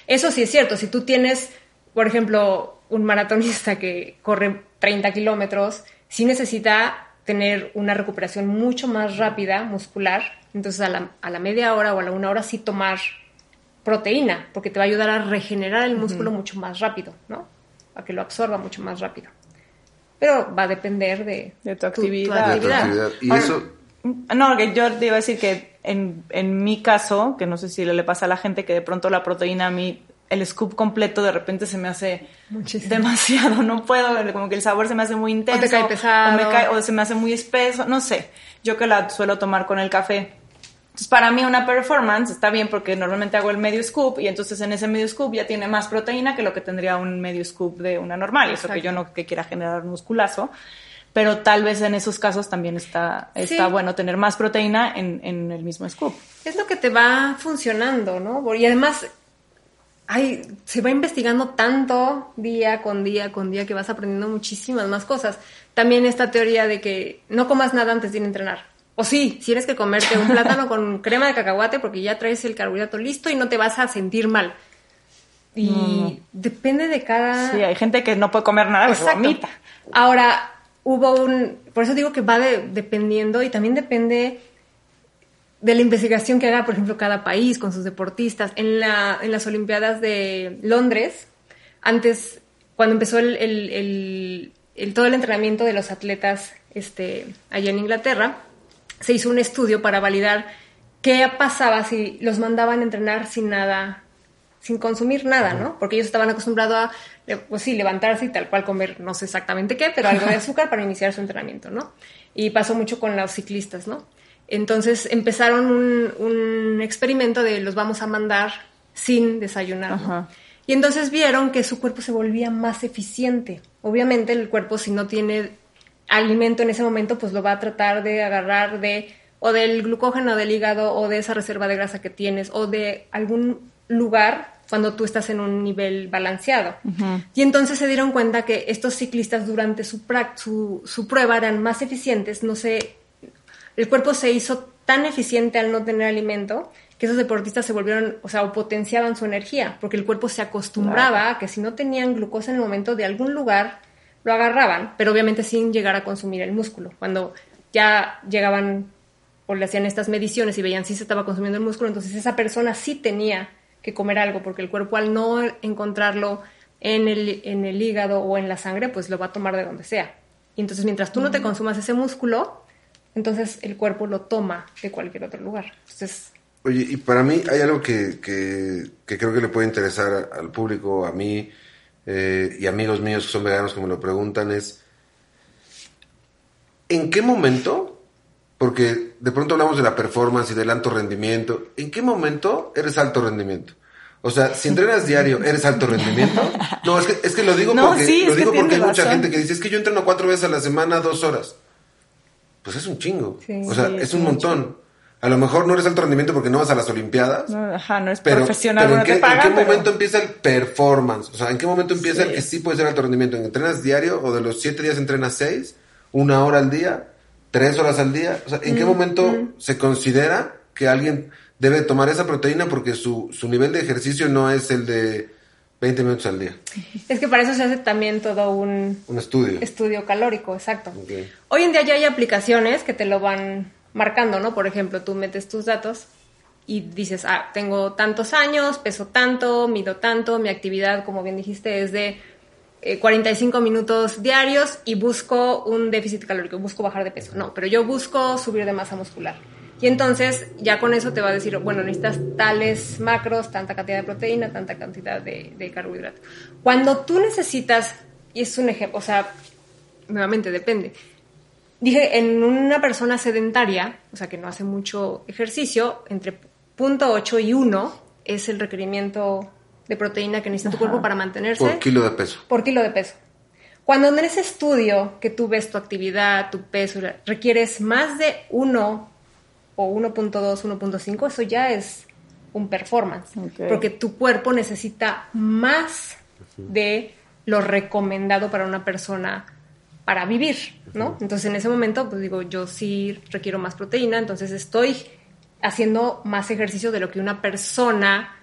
Eso sí es cierto, si tú tienes, por ejemplo, un maratonista que corre 30 kilómetros, sí necesita tener una recuperación mucho más rápida muscular, entonces a la, media hora o a la una hora sí tomar proteína, porque te va a ayudar a regenerar el músculo mucho más rápido, ¿no? A que lo absorba mucho más rápido. Pero va a depender de, tu actividad. Y eso... No, que yo te iba a decir que en, en mi caso, que no sé si le, pasa a la gente, que de pronto la proteína a mí, el scoop completo de repente se me hace demasiado, no puedo, como que el sabor se me hace muy intenso. O te cae pesado. O, se me hace muy espeso, no sé. Yo que la suelo tomar con el café. Entonces, para mí una performance está bien porque normalmente hago el medio scoop y entonces en ese medio scoop ya tiene más proteína que lo que tendría un medio scoop de una normal. Eso que yo no que quiera generar musculazo pero tal vez en esos casos también está, está bueno tener más proteína en, en, el mismo scoop. Es lo que te va funcionando, ¿no? Y además hay, se va investigando tanto día con día con día que vas aprendiendo muchísimas más cosas. También esta teoría de que no comas nada antes de ir a entrenar. O sí, tienes que comerte un plátano con crema de cacahuate porque ya traes el carbohidrato listo y no te vas a sentir mal. Y depende de cada... Sí, hay gente que no puede comer nada, pero vomita. Ahora, hubo un, por eso digo que va dependiendo y también depende de la investigación que haga, por ejemplo, cada país con sus deportistas. En, la, en las Olimpiadas de Londres, antes, cuando empezó el, todo el entrenamiento de los atletas este, allá en Inglaterra, se hizo un estudio para validar qué pasaba si los mandaban a entrenar sin nada sin consumir nada, ¿no? Porque ellos estaban acostumbrados a, pues sí, levantarse y tal cual comer, no sé exactamente qué, pero algo de azúcar para iniciar su entrenamiento, ¿no? Y pasó mucho con los ciclistas, ¿no? Entonces empezaron un, experimento de los vamos a mandar sin desayunar. Y entonces vieron que su cuerpo se volvía más eficiente. Obviamente el cuerpo si no tiene alimento en ese momento, pues lo va a tratar de agarrar de o del glucógeno del hígado o de esa reserva de grasa que tienes o de algún lugar cuando tú estás en un nivel balanceado. Y entonces se dieron cuenta que estos ciclistas durante su, su, su, prueba eran más eficientes, no sé, el cuerpo se hizo tan eficiente al no tener alimento que esos deportistas se volvieron, o sea, o potenciaban su energía, porque el cuerpo se acostumbraba a que si no tenían glucosa en el momento de algún lugar, lo agarraban, pero obviamente sin llegar a consumir el músculo. Cuando ya llegaban o le hacían estas mediciones y veían si se estaba consumiendo el músculo, entonces esa persona sí tenía que comer algo, porque el cuerpo al no encontrarlo en el, en el hígado o en la sangre, pues lo va a tomar de donde sea. Y entonces mientras tú no te consumas ese músculo, entonces el cuerpo lo toma de cualquier otro lugar. Entonces... Oye, y para mí hay algo que, que, creo que le puede interesar al público, a mí eh, y amigos míos que son veganos que me lo preguntan, es ¿en qué momento? Porque de pronto hablamos de la performance y del alto rendimiento. ¿En qué momento eres alto rendimiento? O sea, si entrenas diario, ¿eres alto rendimiento? No, es que, es que lo digo No, porque, sí, lo que digo porque hay mucha gente que dice, es que yo entreno cuatro veces a la semana, dos horas. Pues es un chingo. Sí. o sea, Sí, es un montón. A lo mejor no eres alto rendimiento porque no vas a las Olimpiadas. No, ajá, no es Pero, profesional, pero no ¿en, qué, te pagan, ¿en qué pero- momento empieza el performance? O sea, ¿en qué momento empieza Sí. el que sí puede ser alto rendimiento? ¿Entrenas diario o de los siete días entrenas seis? ¿Una hora al día? ¿Tres horas al día? O sea, ¿en Mm, qué momento se considera que alguien debe tomar esa proteína porque su, su nivel de ejercicio no es el de 20 minutos al día? Es que para eso se hace también todo un Un estudio. estudio calórico, exacto. Hoy en día ya hay aplicaciones que te lo van marcando, ¿no? Por ejemplo, tú metes tus datos y dices, ah, tengo tantos años, peso tanto, mido tanto, mi actividad, como bien dijiste, es de eh, 45 minutos diarios y busco un déficit calórico, busco bajar de peso. No, pero yo busco subir de masa muscular. Y entonces ya con eso te va a decir, bueno, necesitas tales macros, tanta cantidad de proteína, tanta cantidad de, de carbohidratos. Cuando tú necesitas, y es un ejemplo, o sea, nuevamente depende. Dije, en una persona sedentaria, o sea, que no hace mucho ejercicio, entre punto 8 y 1 es el requerimiento de proteína que necesita tu cuerpo para mantenerse Por kilo de peso. por kilo de peso. Cuando en ese estudio que tú ves tu actividad, tu peso, requieres más de 1 o 1.2, 1.5, eso ya es un performance. Porque tu cuerpo necesita más de lo recomendado para una persona para vivir, ¿no? Entonces en ese momento, pues digo, yo sí requiero más proteína, entonces estoy haciendo más ejercicio de lo que una persona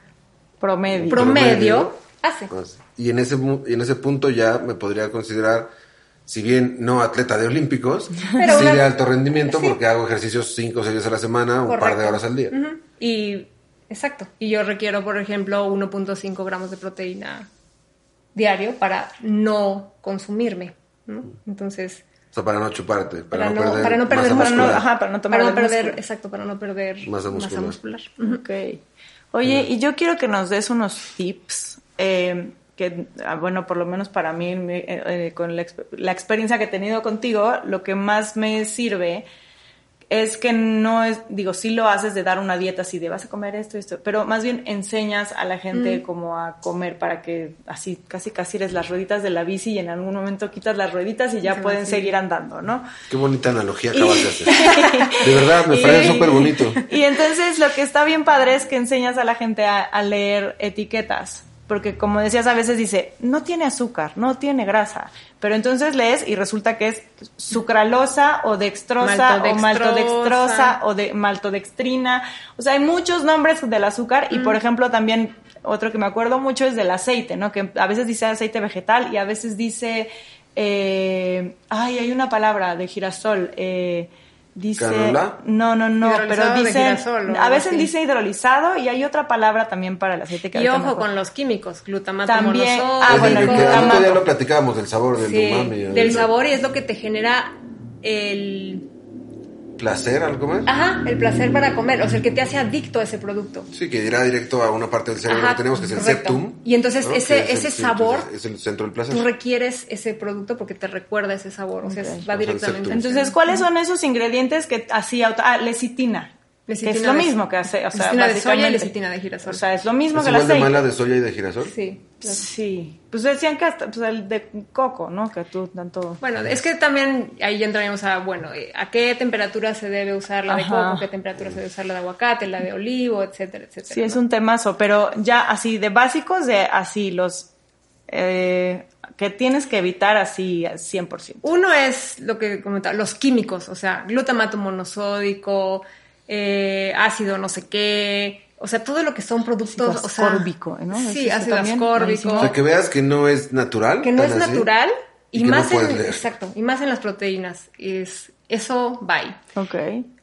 Promedio. promedio, hace. Y en ese, en ese punto ya me podría considerar, si bien no atleta de olímpicos, Pero sí una- de alto rendimiento sí. porque hago ejercicios cinco o seis veces a la semana, un par de Correcto. horas al día. Y exacto. Y yo requiero, por ejemplo, 1.5 gramos de proteína diario para no consumirme. ¿no? Entonces, O sea, para no chuparte, para, Para no, no- perder para no perder masa masa- Para no, muscular. ajá, para no tomar para no perder, músculo. exacto, para no perder Masa masa muscular. Ujú. Ok. Oye, y yo quiero que nos des unos tips eh, que, ah, bueno, por lo menos para mí, mi- eh, eh, con la, la experiencia que he tenido contigo, lo que más me sirve es que no es, digo, sí lo haces de dar una dieta así de vas a comer esto y esto, pero más bien enseñas a la gente como a comer para que así casi casi eres las rueditas de la bici y en algún momento quitas las rueditas y ya pueden seguir andando, ¿no? Qué bonita analogía acabas de hacer. De verdad, me parece súper bonito. Y entonces lo que está bien padre es que enseñas a la gente a, a leer etiquetas. Porque como decías, a veces dice, no tiene azúcar, no tiene grasa. Pero entonces lees y resulta que es sucralosa o dextrosa o Maltodextrosa. maltodextrosa o de maltodextrina. O sea, hay muchos nombres del azúcar y por ejemplo también otro que me acuerdo mucho es del aceite, ¿no? Que a veces dice aceite vegetal y a veces dice, eh, ay, hay una palabra de girasol, eh, dice, ¿Canola? no, no, no, pero dice, girasol a veces así. dice hidrolizado y hay otra palabra también para el aceite que Y ojo con los químicos, glutamato También- monosódico. ah, bueno, el el glutamato. lo platicábamos del sabor del Sí, umami. del el sabor y es lo que te genera el, Placer al comer. ajá, el placer para comer, o sea, el que te hace adicto a ese producto. Sí, que irá directo a una parte del cerebro Ajá, que tenemos, que es el correcto. septum. Y entonces ¿no? ese- es ese sabor, Es el centro del placer. Tú requieres ese producto porque te recuerda ese sabor, o sea, va O sea, el directamente. Entonces, ¿cuáles son esos ingredientes que así auto... Ah, lecitina. Que es lo de- mismo que hace, o sea, lecitina de soya y lecitina de girasol. O sea, es lo mismo ¿Es que el igual de aceite. mala de soya y de girasol? sí. Sí. Pues decían que hasta pues, el de coco, ¿no? Que tú tanto... Bueno, es que también ahí ya entraríamos a, bueno, eh, a qué temperatura se debe usar la de Ajá. coco, qué temperatura se debe usar la de aguacate, la de olivo, etcétera, etcétera. Sí, es un temazo, pero ya así de básicos, de así los... eh, que tienes que evitar así al 100%. Uno es lo que comentaba, los químicos, o sea, glutamato monosódico, eh, ácido no sé qué, o sea, todo lo que son productos, Ácido o sea, ascórbico, ¿no? Sí, ácido también, ascórbico. O sea, que veas que no es natural. que no es así, natural y, y que no más en leer. exacto y más en las proteínas es eso bye Ok.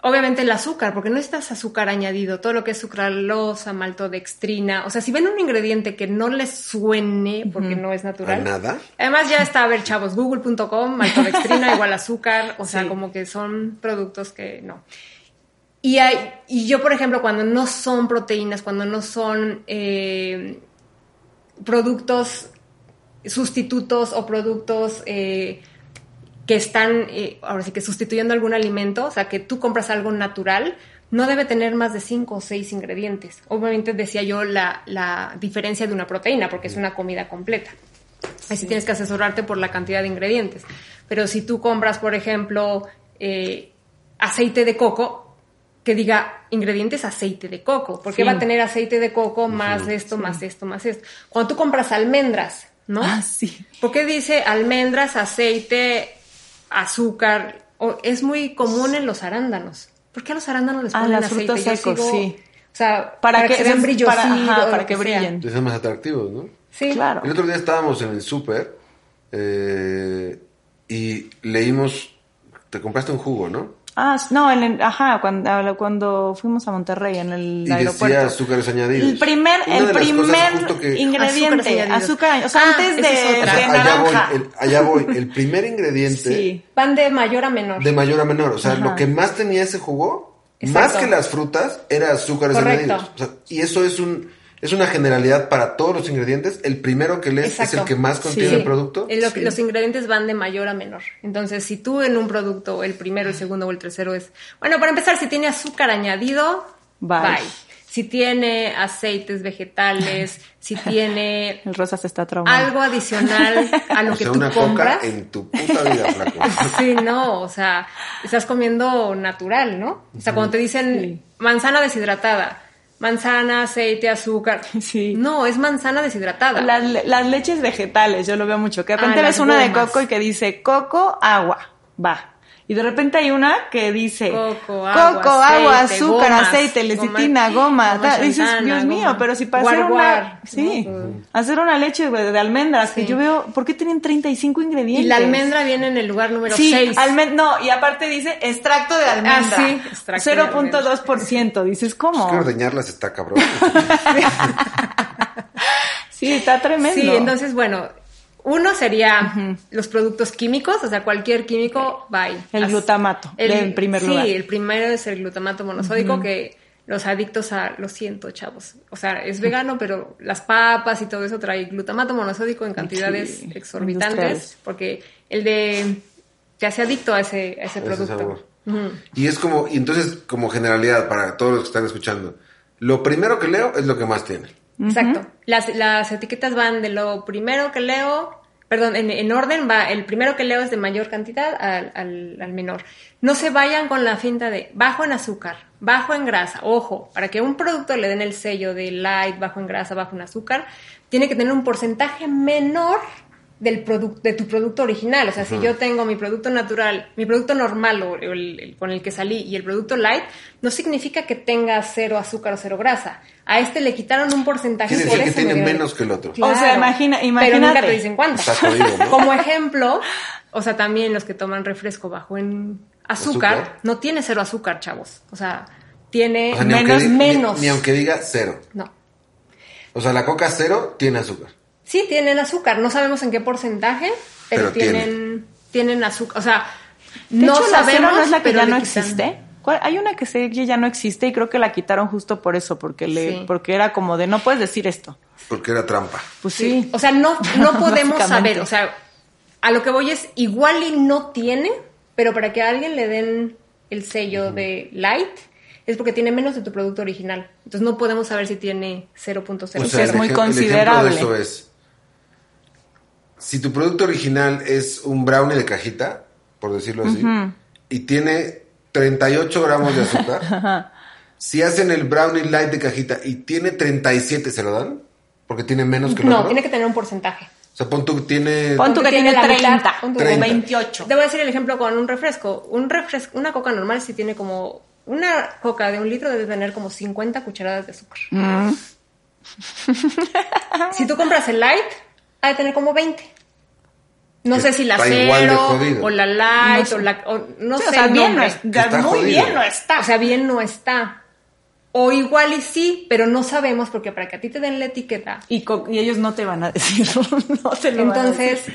obviamente el azúcar porque no necesitas azúcar añadido todo lo que es sucralosa maltodextrina o sea si ven un ingrediente que no les suene porque no es ¿A natural nada? además ya está a ver chavos google.com maltodextrina igual azúcar o sea Sí. como que son productos que no y, hay, y yo, por ejemplo, cuando no son proteínas, cuando no son eh, productos sustitutos o productos eh, que están, eh, ahora sí que sustituyendo algún alimento, o sea, que tú compras algo natural, no debe tener más de cinco o seis ingredientes. Obviamente decía yo la, la diferencia de una proteína, porque es una comida completa. Así sí. tienes que asesorarte por la cantidad de ingredientes. Pero si tú compras, por ejemplo, eh, aceite de coco, que diga ingredientes aceite de coco, porque sí. va a tener aceite de coco más esto, sí. más esto, más esto. Cuando tú compras almendras, ¿no? Ah, sí. ¿Por qué dice almendras, aceite, azúcar? O, es muy común en los arándanos. ¿Por qué a los arándanos les ponen ah, las aceite? frutos secos, sigo, sí. O sea, para, para que, que, sean brillositos. Para, ajá, para que, que brillen. Que sean más atractivos, ¿no? Sí, claro. El otro día estábamos en el súper eh, y leímos, te compraste un jugo, ¿no? Ah, no, en el, ajá, cuando, cuando fuimos a Monterrey en el y aeropuerto. Decía azúcares añadidos. El primer, Una el primer que, ingrediente, azúcar, o sea, Ah, antes de, es de allá naranja. voy, el, allá voy. El primer ingrediente Sí. van de mayor a menor. de mayor a menor. O sea, Ajá. lo que más tenía ese jugo, Exacto. más que las frutas, era azúcares Correcto. añadidos. O sea, y eso es un es una generalidad para todos los ingredientes. El primero que lees es el que más contiene Sí. el producto. Lo que- Los ingredientes van de mayor a menor. Entonces, si tú en un producto, el primero, el segundo o el tercero es... Bueno, para empezar, si tiene azúcar añadido, Bye. bye. Si tiene aceites vegetales, si tiene El rosa se está traumando. algo adicional a lo o que sea, tú una compras. coca en tu puta vida, flaco. Sí, no, o sea, estás comiendo natural, ¿no? O sea, cuando te dicen Sí. manzana deshidratada, manzana, aceite, azúcar. Sí. No, es manzana deshidratada. Las, las leches vegetales, yo lo veo mucho. Que de Ah, repente las ves una de coco y que dice coco, agua, va. Y de repente hay una que dice Coco, agua, coco, agua, aceite, azúcar, gomas, aceite, lecitina, goma- goma. Dices, Dios mío, goma. pero si para Guar, hacer una, guar, sí, ¿no? hacer una leche de, de almendras, que Sí. yo veo, ¿por qué tienen 35 ingredientes? Y la almendra viene en el lugar número Sí, 6. almen- no, y aparte dice extracto de almendra. Ah, sí, extracto de 0.2%. Dices, ¿cómo? Es que ordeñarlas está cabrón. Sí, está tremendo. Sí, entonces, bueno, uno sería los productos químicos, o sea, cualquier químico, bye. El As- glutamato, en primer sí, lugar. el primero es el glutamato monosódico, que los adictos a, lo siento, chavos, o sea, es vegano, pero las papas y todo eso trae glutamato monosódico en cantidades Sí, exorbitantes, porque el de te hace adicto a ese, a ese Ese producto. Y es como, y entonces, como generalidad para todos los que están escuchando, lo primero que leo es lo que más tiene. Exacto. Las, las etiquetas van de lo primero que leo, perdón, en, en orden va, el primero que leo es de mayor cantidad al, al, al menor. No se vayan con la finta de bajo en azúcar, bajo en grasa. Ojo, para que un producto le den el sello de light, bajo en grasa, bajo en azúcar, tiene que tener un porcentaje menor del producto de tu producto original. O sea, si yo tengo mi producto natural, mi producto normal o el, el- con el que salí y el producto light, no significa que tenga cero azúcar o cero grasa. A este le quitaron un porcentaje Quiere por decir que eso me tiene menos que el otro. O sea, imagina- Pero imagínate. nunca te dicen cuánto. Está jodido, ¿no? Como ejemplo, o sea, también los que toman refresco bajo en azúcar, Azúcar. no tiene cero azúcar, chavos. O sea, tiene O sea, ni aunque menos, di- ni- menos. Ni, aunque diga cero. No. O sea, la coca cero tiene azúcar. Sí, tienen azúcar. No sabemos en qué porcentaje, pero, Pero tienen, tienen azúcar. O sea, De no hecho, la cero sabemos. no es la que ya no existe. ¿Cuál? Hay una que sé que ya no existe y creo que la quitaron justo por eso, porque le, Sí. porque era como de no puedes decir esto. Porque era trampa. Pues sí. O sea, no, no podemos saber. O sea, a lo que voy es igual y no tiene, pero para que a alguien le den el sello de light es porque tiene menos de tu producto original. Entonces no podemos saber si tiene 0.0. O es sea, el muy considerable. El ejemplo de eso es, si tu producto original es un brownie de cajita, por decirlo así, y tiene 38 gramos de azúcar, si hacen el brownie light de cajita y tiene 37, ¿se lo dan? Porque tiene menos que el No, otro. tiene que tener un porcentaje. O sea, pon tú tiene... Pon tú que tiene la 30 mitad, pon tú o 30. 28. Te voy a decir el ejemplo con un refresco. Un refresco, una coca normal si tiene como una coca de un litro debe tener como 50 cucharadas de azúcar. Mm. si tú compras el light, ha de tener como 20. No sé si la cero o la light No sé. o la o no Sí, sé o sea, bien no Está muy jodido. bien no está. O sea, bien no está. O igual y sí, pero no sabemos porque para que a ti te den la etiqueta. y, ellos no te van a decir, no te lo van a Entonces,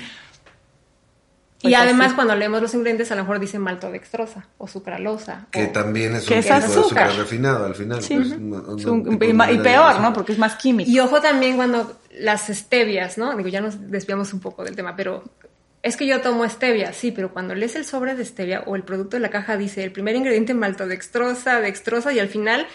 y además así. cuando leemos los ingredientes a lo mejor dice maltodextrosa o sucralosa. Que o- también es Que un es tipo de azúcar. azúcar refinado al final. Sí. pues, un- un un- y, y peor, azúcar. ¿no? Porque es más químico. Y ojo también cuando las stevias, ¿no? Digo, ya nos desviamos un poco del tema, pero es que yo tomo stevia, sí, pero cuando lees el sobre de stevia o el producto de la caja dice el primer ingrediente maltodextrosa, dextrosa y al final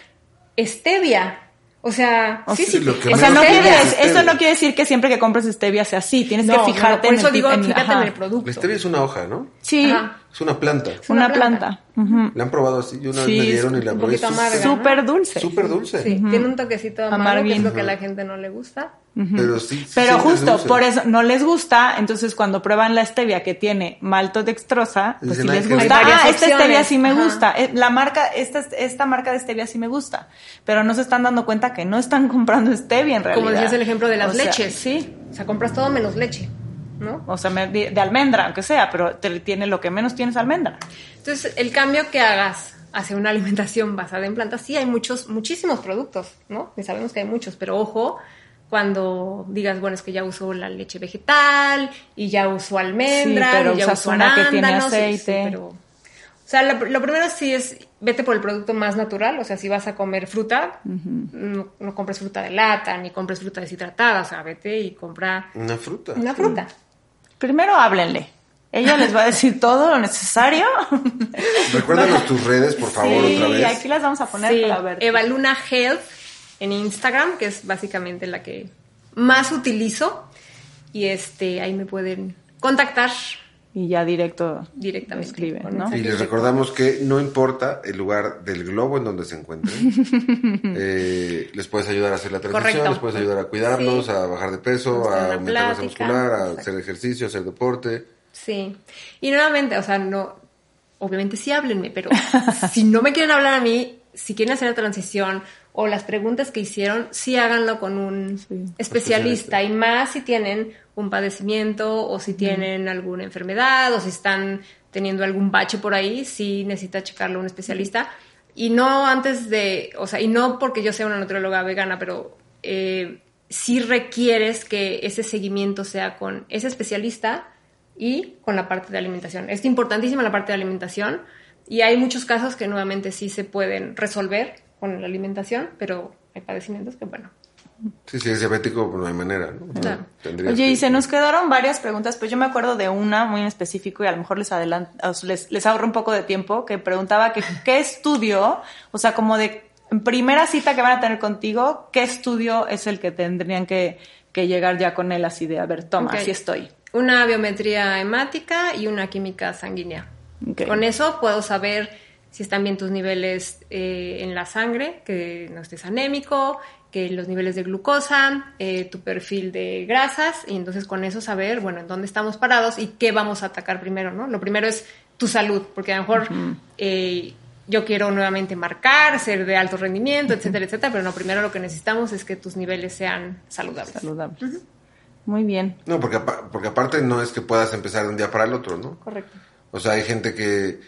stevia. O sea, O sí, sea, sí, O sea, no Stevia. quiere, Stevia. eso no quiere decir que siempre que compres stevia sea así. Tienes No, que no, fijarte por en eso el digo, en- fíjate en el producto. La stevia es una hoja, ¿no? Sí, Ajá. Es una planta. es una una planta. Ujú. La han probado así. Yo una Sí, vez me dieron y la probé. súper- dulce. Súper dulce. Sí, tiene un toquecito amargo, que es lo que a la gente no le gusta. Pero sí. sí Pero justo, por eso no les gusta, entonces cuando prueban la stevia que tiene maltodextrosa, pues "Ay, les gusta. rico". Hay Ah, esta stevia sí me Ajá. gusta. Eh, La marca, esta, esta marca de stevia sí me gusta. Pero no se están dando cuenta que no están comprando stevia en realidad. Como decías el ejemplo de las O sea, leches. Sí. O sea, compras todo menos leche, ¿no? O sea, de, de almendra, aunque sea, pero te tiene lo que menos tienes almendra. Entonces, el cambio que hagas hacia una alimentación basada en plantas, sí hay muchos, muchísimos productos, ¿no? Y sabemos que hay muchos, pero ojo cuando digas, bueno, es que ya uso la leche vegetal y ya uso almendra Sí, pero y ya usas uso una que tiene arándanos, sí, sí, aceite. pero- o sea, lo, lo primero sí es, vete por el producto más natural, o sea, si vas a comer fruta, no, no compres fruta de lata, ni compres fruta deshidratada, o sea, vete y compra Una fruta. una fruta. Primero háblenle. Ella les va a decir todo lo necesario. Recuérdanos tus redes, por favor, sí, otra vez. aquí las vamos a poner Sí, para ver. Evaluna Health en Instagram, que es básicamente la que más utilizo. Y este, ahí me pueden contactar Y ya directo directamente. escriben, ¿no? Y les recordamos que no importa el lugar del globo en donde se encuentren, eh, les puedes ayudar a hacer la transición, Correcto. les puedes ayudar a cuidarlos, Sí. a bajar de peso, a a aumentar masa plática. muscular, a Exacto. hacer ejercicio, hacer deporte. Sí. Y nuevamente, o sea, no, obviamente sí háblenme, pero si no me quieren hablar a mí, si quieren hacer la transición o las preguntas que hicieron, sí háganlo con un especialista Especialista. y más si tienen un padecimiento o si tienen alguna enfermedad o si están teniendo algún bache por ahí, sí necesita checarlo un especialista. Y no antes de, o sea, y no porque yo sea una nutrióloga vegana, pero eh, sí requieres que ese seguimiento sea con ese especialista y con la parte de alimentación. Es importantísima la parte de alimentación y hay muchos casos que nuevamente sí se pueden resolver con la alimentación, pero hay padecimientos que, bueno, Sí, si eres diabético, pues no hay manera, ¿no? Claro. Tendrías Oye, que- y se nos quedaron varias preguntas, pues yo me acuerdo de una muy en específico y a lo mejor les adelanto, les, les ahorro un poco de tiempo, que preguntaba que qué estudio, o sea, como de primera cita que van a tener contigo, ¿qué estudio es el que tendrían que, que llegar ya con él así de, a ver, toma, así estoy? una biometría hemática y una química sanguínea. Con eso puedo saber si están bien tus niveles eh, en la sangre, que no estés anémico, que los niveles de glucosa, eh, tu perfil de grasas, y entonces con eso saber, bueno, en dónde estamos parados y qué vamos a atacar primero, ¿no? Lo primero es tu salud, porque a lo mejor eh, yo quiero nuevamente marcar, ser de alto rendimiento, etcétera, etcétera, pero no, primero lo que necesitamos es que tus niveles sean saludables. Saludable. Muy bien. No, porque, apa- porque aparte no es que puedas empezar de un día para el otro, ¿no? Correcto. O sea, hay gente que,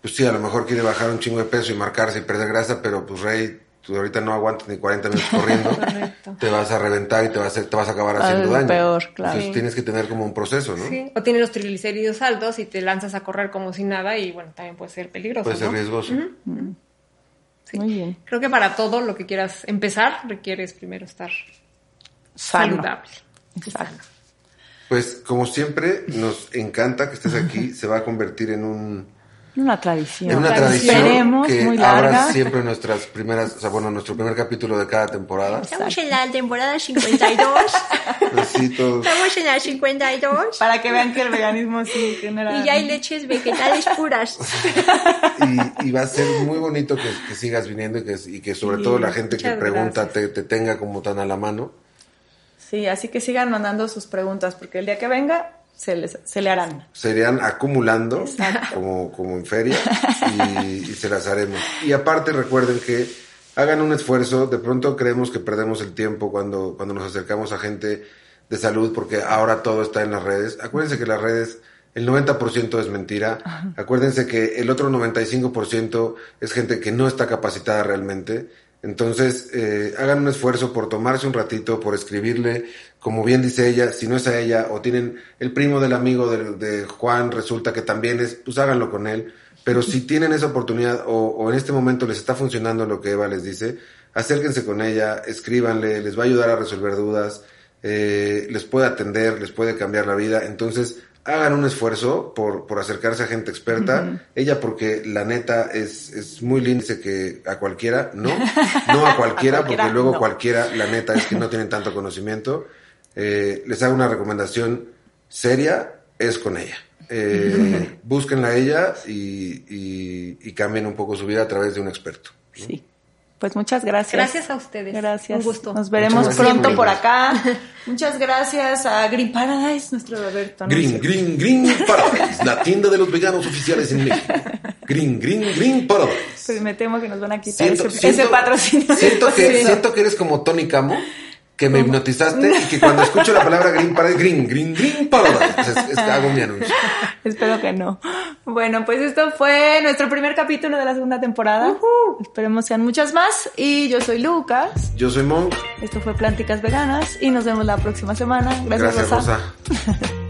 pues sí, a lo mejor quiere bajar un chingo de peso y marcarse y perder grasa, pero pues Rey, tú ahorita no aguantas ni 40 minutos corriendo. Correcto. Te vas a reventar y te vas a, te vas a acabar haciendo daño. peor, claro. Entonces Sí. tienes que tener como un proceso, ¿no? Sí, O tienes los triglicéridos altos y te lanzas a correr como si nada y bueno, también puede ser peligroso. Puede ser ¿no? riesgoso. Sí. Muy bien. Creo que para todo lo que quieras empezar requieres primero estar Sano. saludable. Exacto. Pues como siempre, nos encanta que estés aquí. Se va a convertir en un Una tradición. en una tradición. Esperemos, que muy abra larga. siempre nuestras primeras, o sea, bueno, nuestro primer capítulo de cada temporada. Estamos en la temporada 52. Así todos. Estamos en la 52. Para que vean que el veganismo sí genera... Y ya hay leches vegetales puras. Y, y va a ser muy bonito que, que sigas viniendo y que, y que sobre Sí, todo la gente que pregunta te, te tenga como tan a la mano. Sí, así que sigan mandando sus preguntas, porque el día que venga se, les, se le harán. Serían acumulando como, como en feria y, y se las haremos. Y aparte recuerden que hagan un esfuerzo. De pronto creemos que perdemos el tiempo cuando, cuando nos acercamos a gente de salud porque ahora todo está en las redes. Acuérdense que las redes... El 90% es mentira. Acuérdense que el otro 95% es gente que no está capacitada realmente. Entonces, eh, hagan un esfuerzo por tomarse un ratito, por escribirle, como bien dice ella, si no es a ella, o tienen el primo del amigo de, de Juan, resulta que también es, pues háganlo con él. Pero si tienen esa oportunidad, o, o en este momento les está funcionando lo que Eva les dice, acérquense con ella, escríbanle, les va a ayudar a resolver dudas, eh, les puede atender, les puede cambiar la vida. Entonces, hagan un esfuerzo por, por acercarse a gente experta. Ella porque la neta es, es muy linda, dice que a cualquiera, no, no a cualquiera, porque cualquiera, luego no. cualquiera, la neta es que no tienen tanto conocimiento. Eh, les hago una recomendación seria, es con ella. Eh, búsquenla a ella y, y, y cambien un poco su vida a través de un experto. Sí. Pues muchas gracias. Gracias a ustedes. Gracias. Un gusto. Nos veremos pronto por acá. Muchas gracias a Green Paradise, nuestro Roberto. ¿no? Green, Green, Green Paradise, la tienda de los veganos oficiales en México. Green, Green, Green Paradise. Pues me temo que nos van a quitar Siento, ese, siento- ese patrocinio. Siento que, siento que eres como Tony Camo, que me hipnotizaste y que cuando escucho la palabra Green Paradise, Green, Green, Green Paradise, es- es- hago mi anuncio. Espero que no. Bueno, pues esto fue nuestro primer capítulo de la segunda temporada. Esperemos sean muchas más. Y yo soy Lucas. Yo soy Monk. Esto fue Plánticas Veganas y nos vemos la próxima semana. Gracias, Gracias, Rosa. Rosa.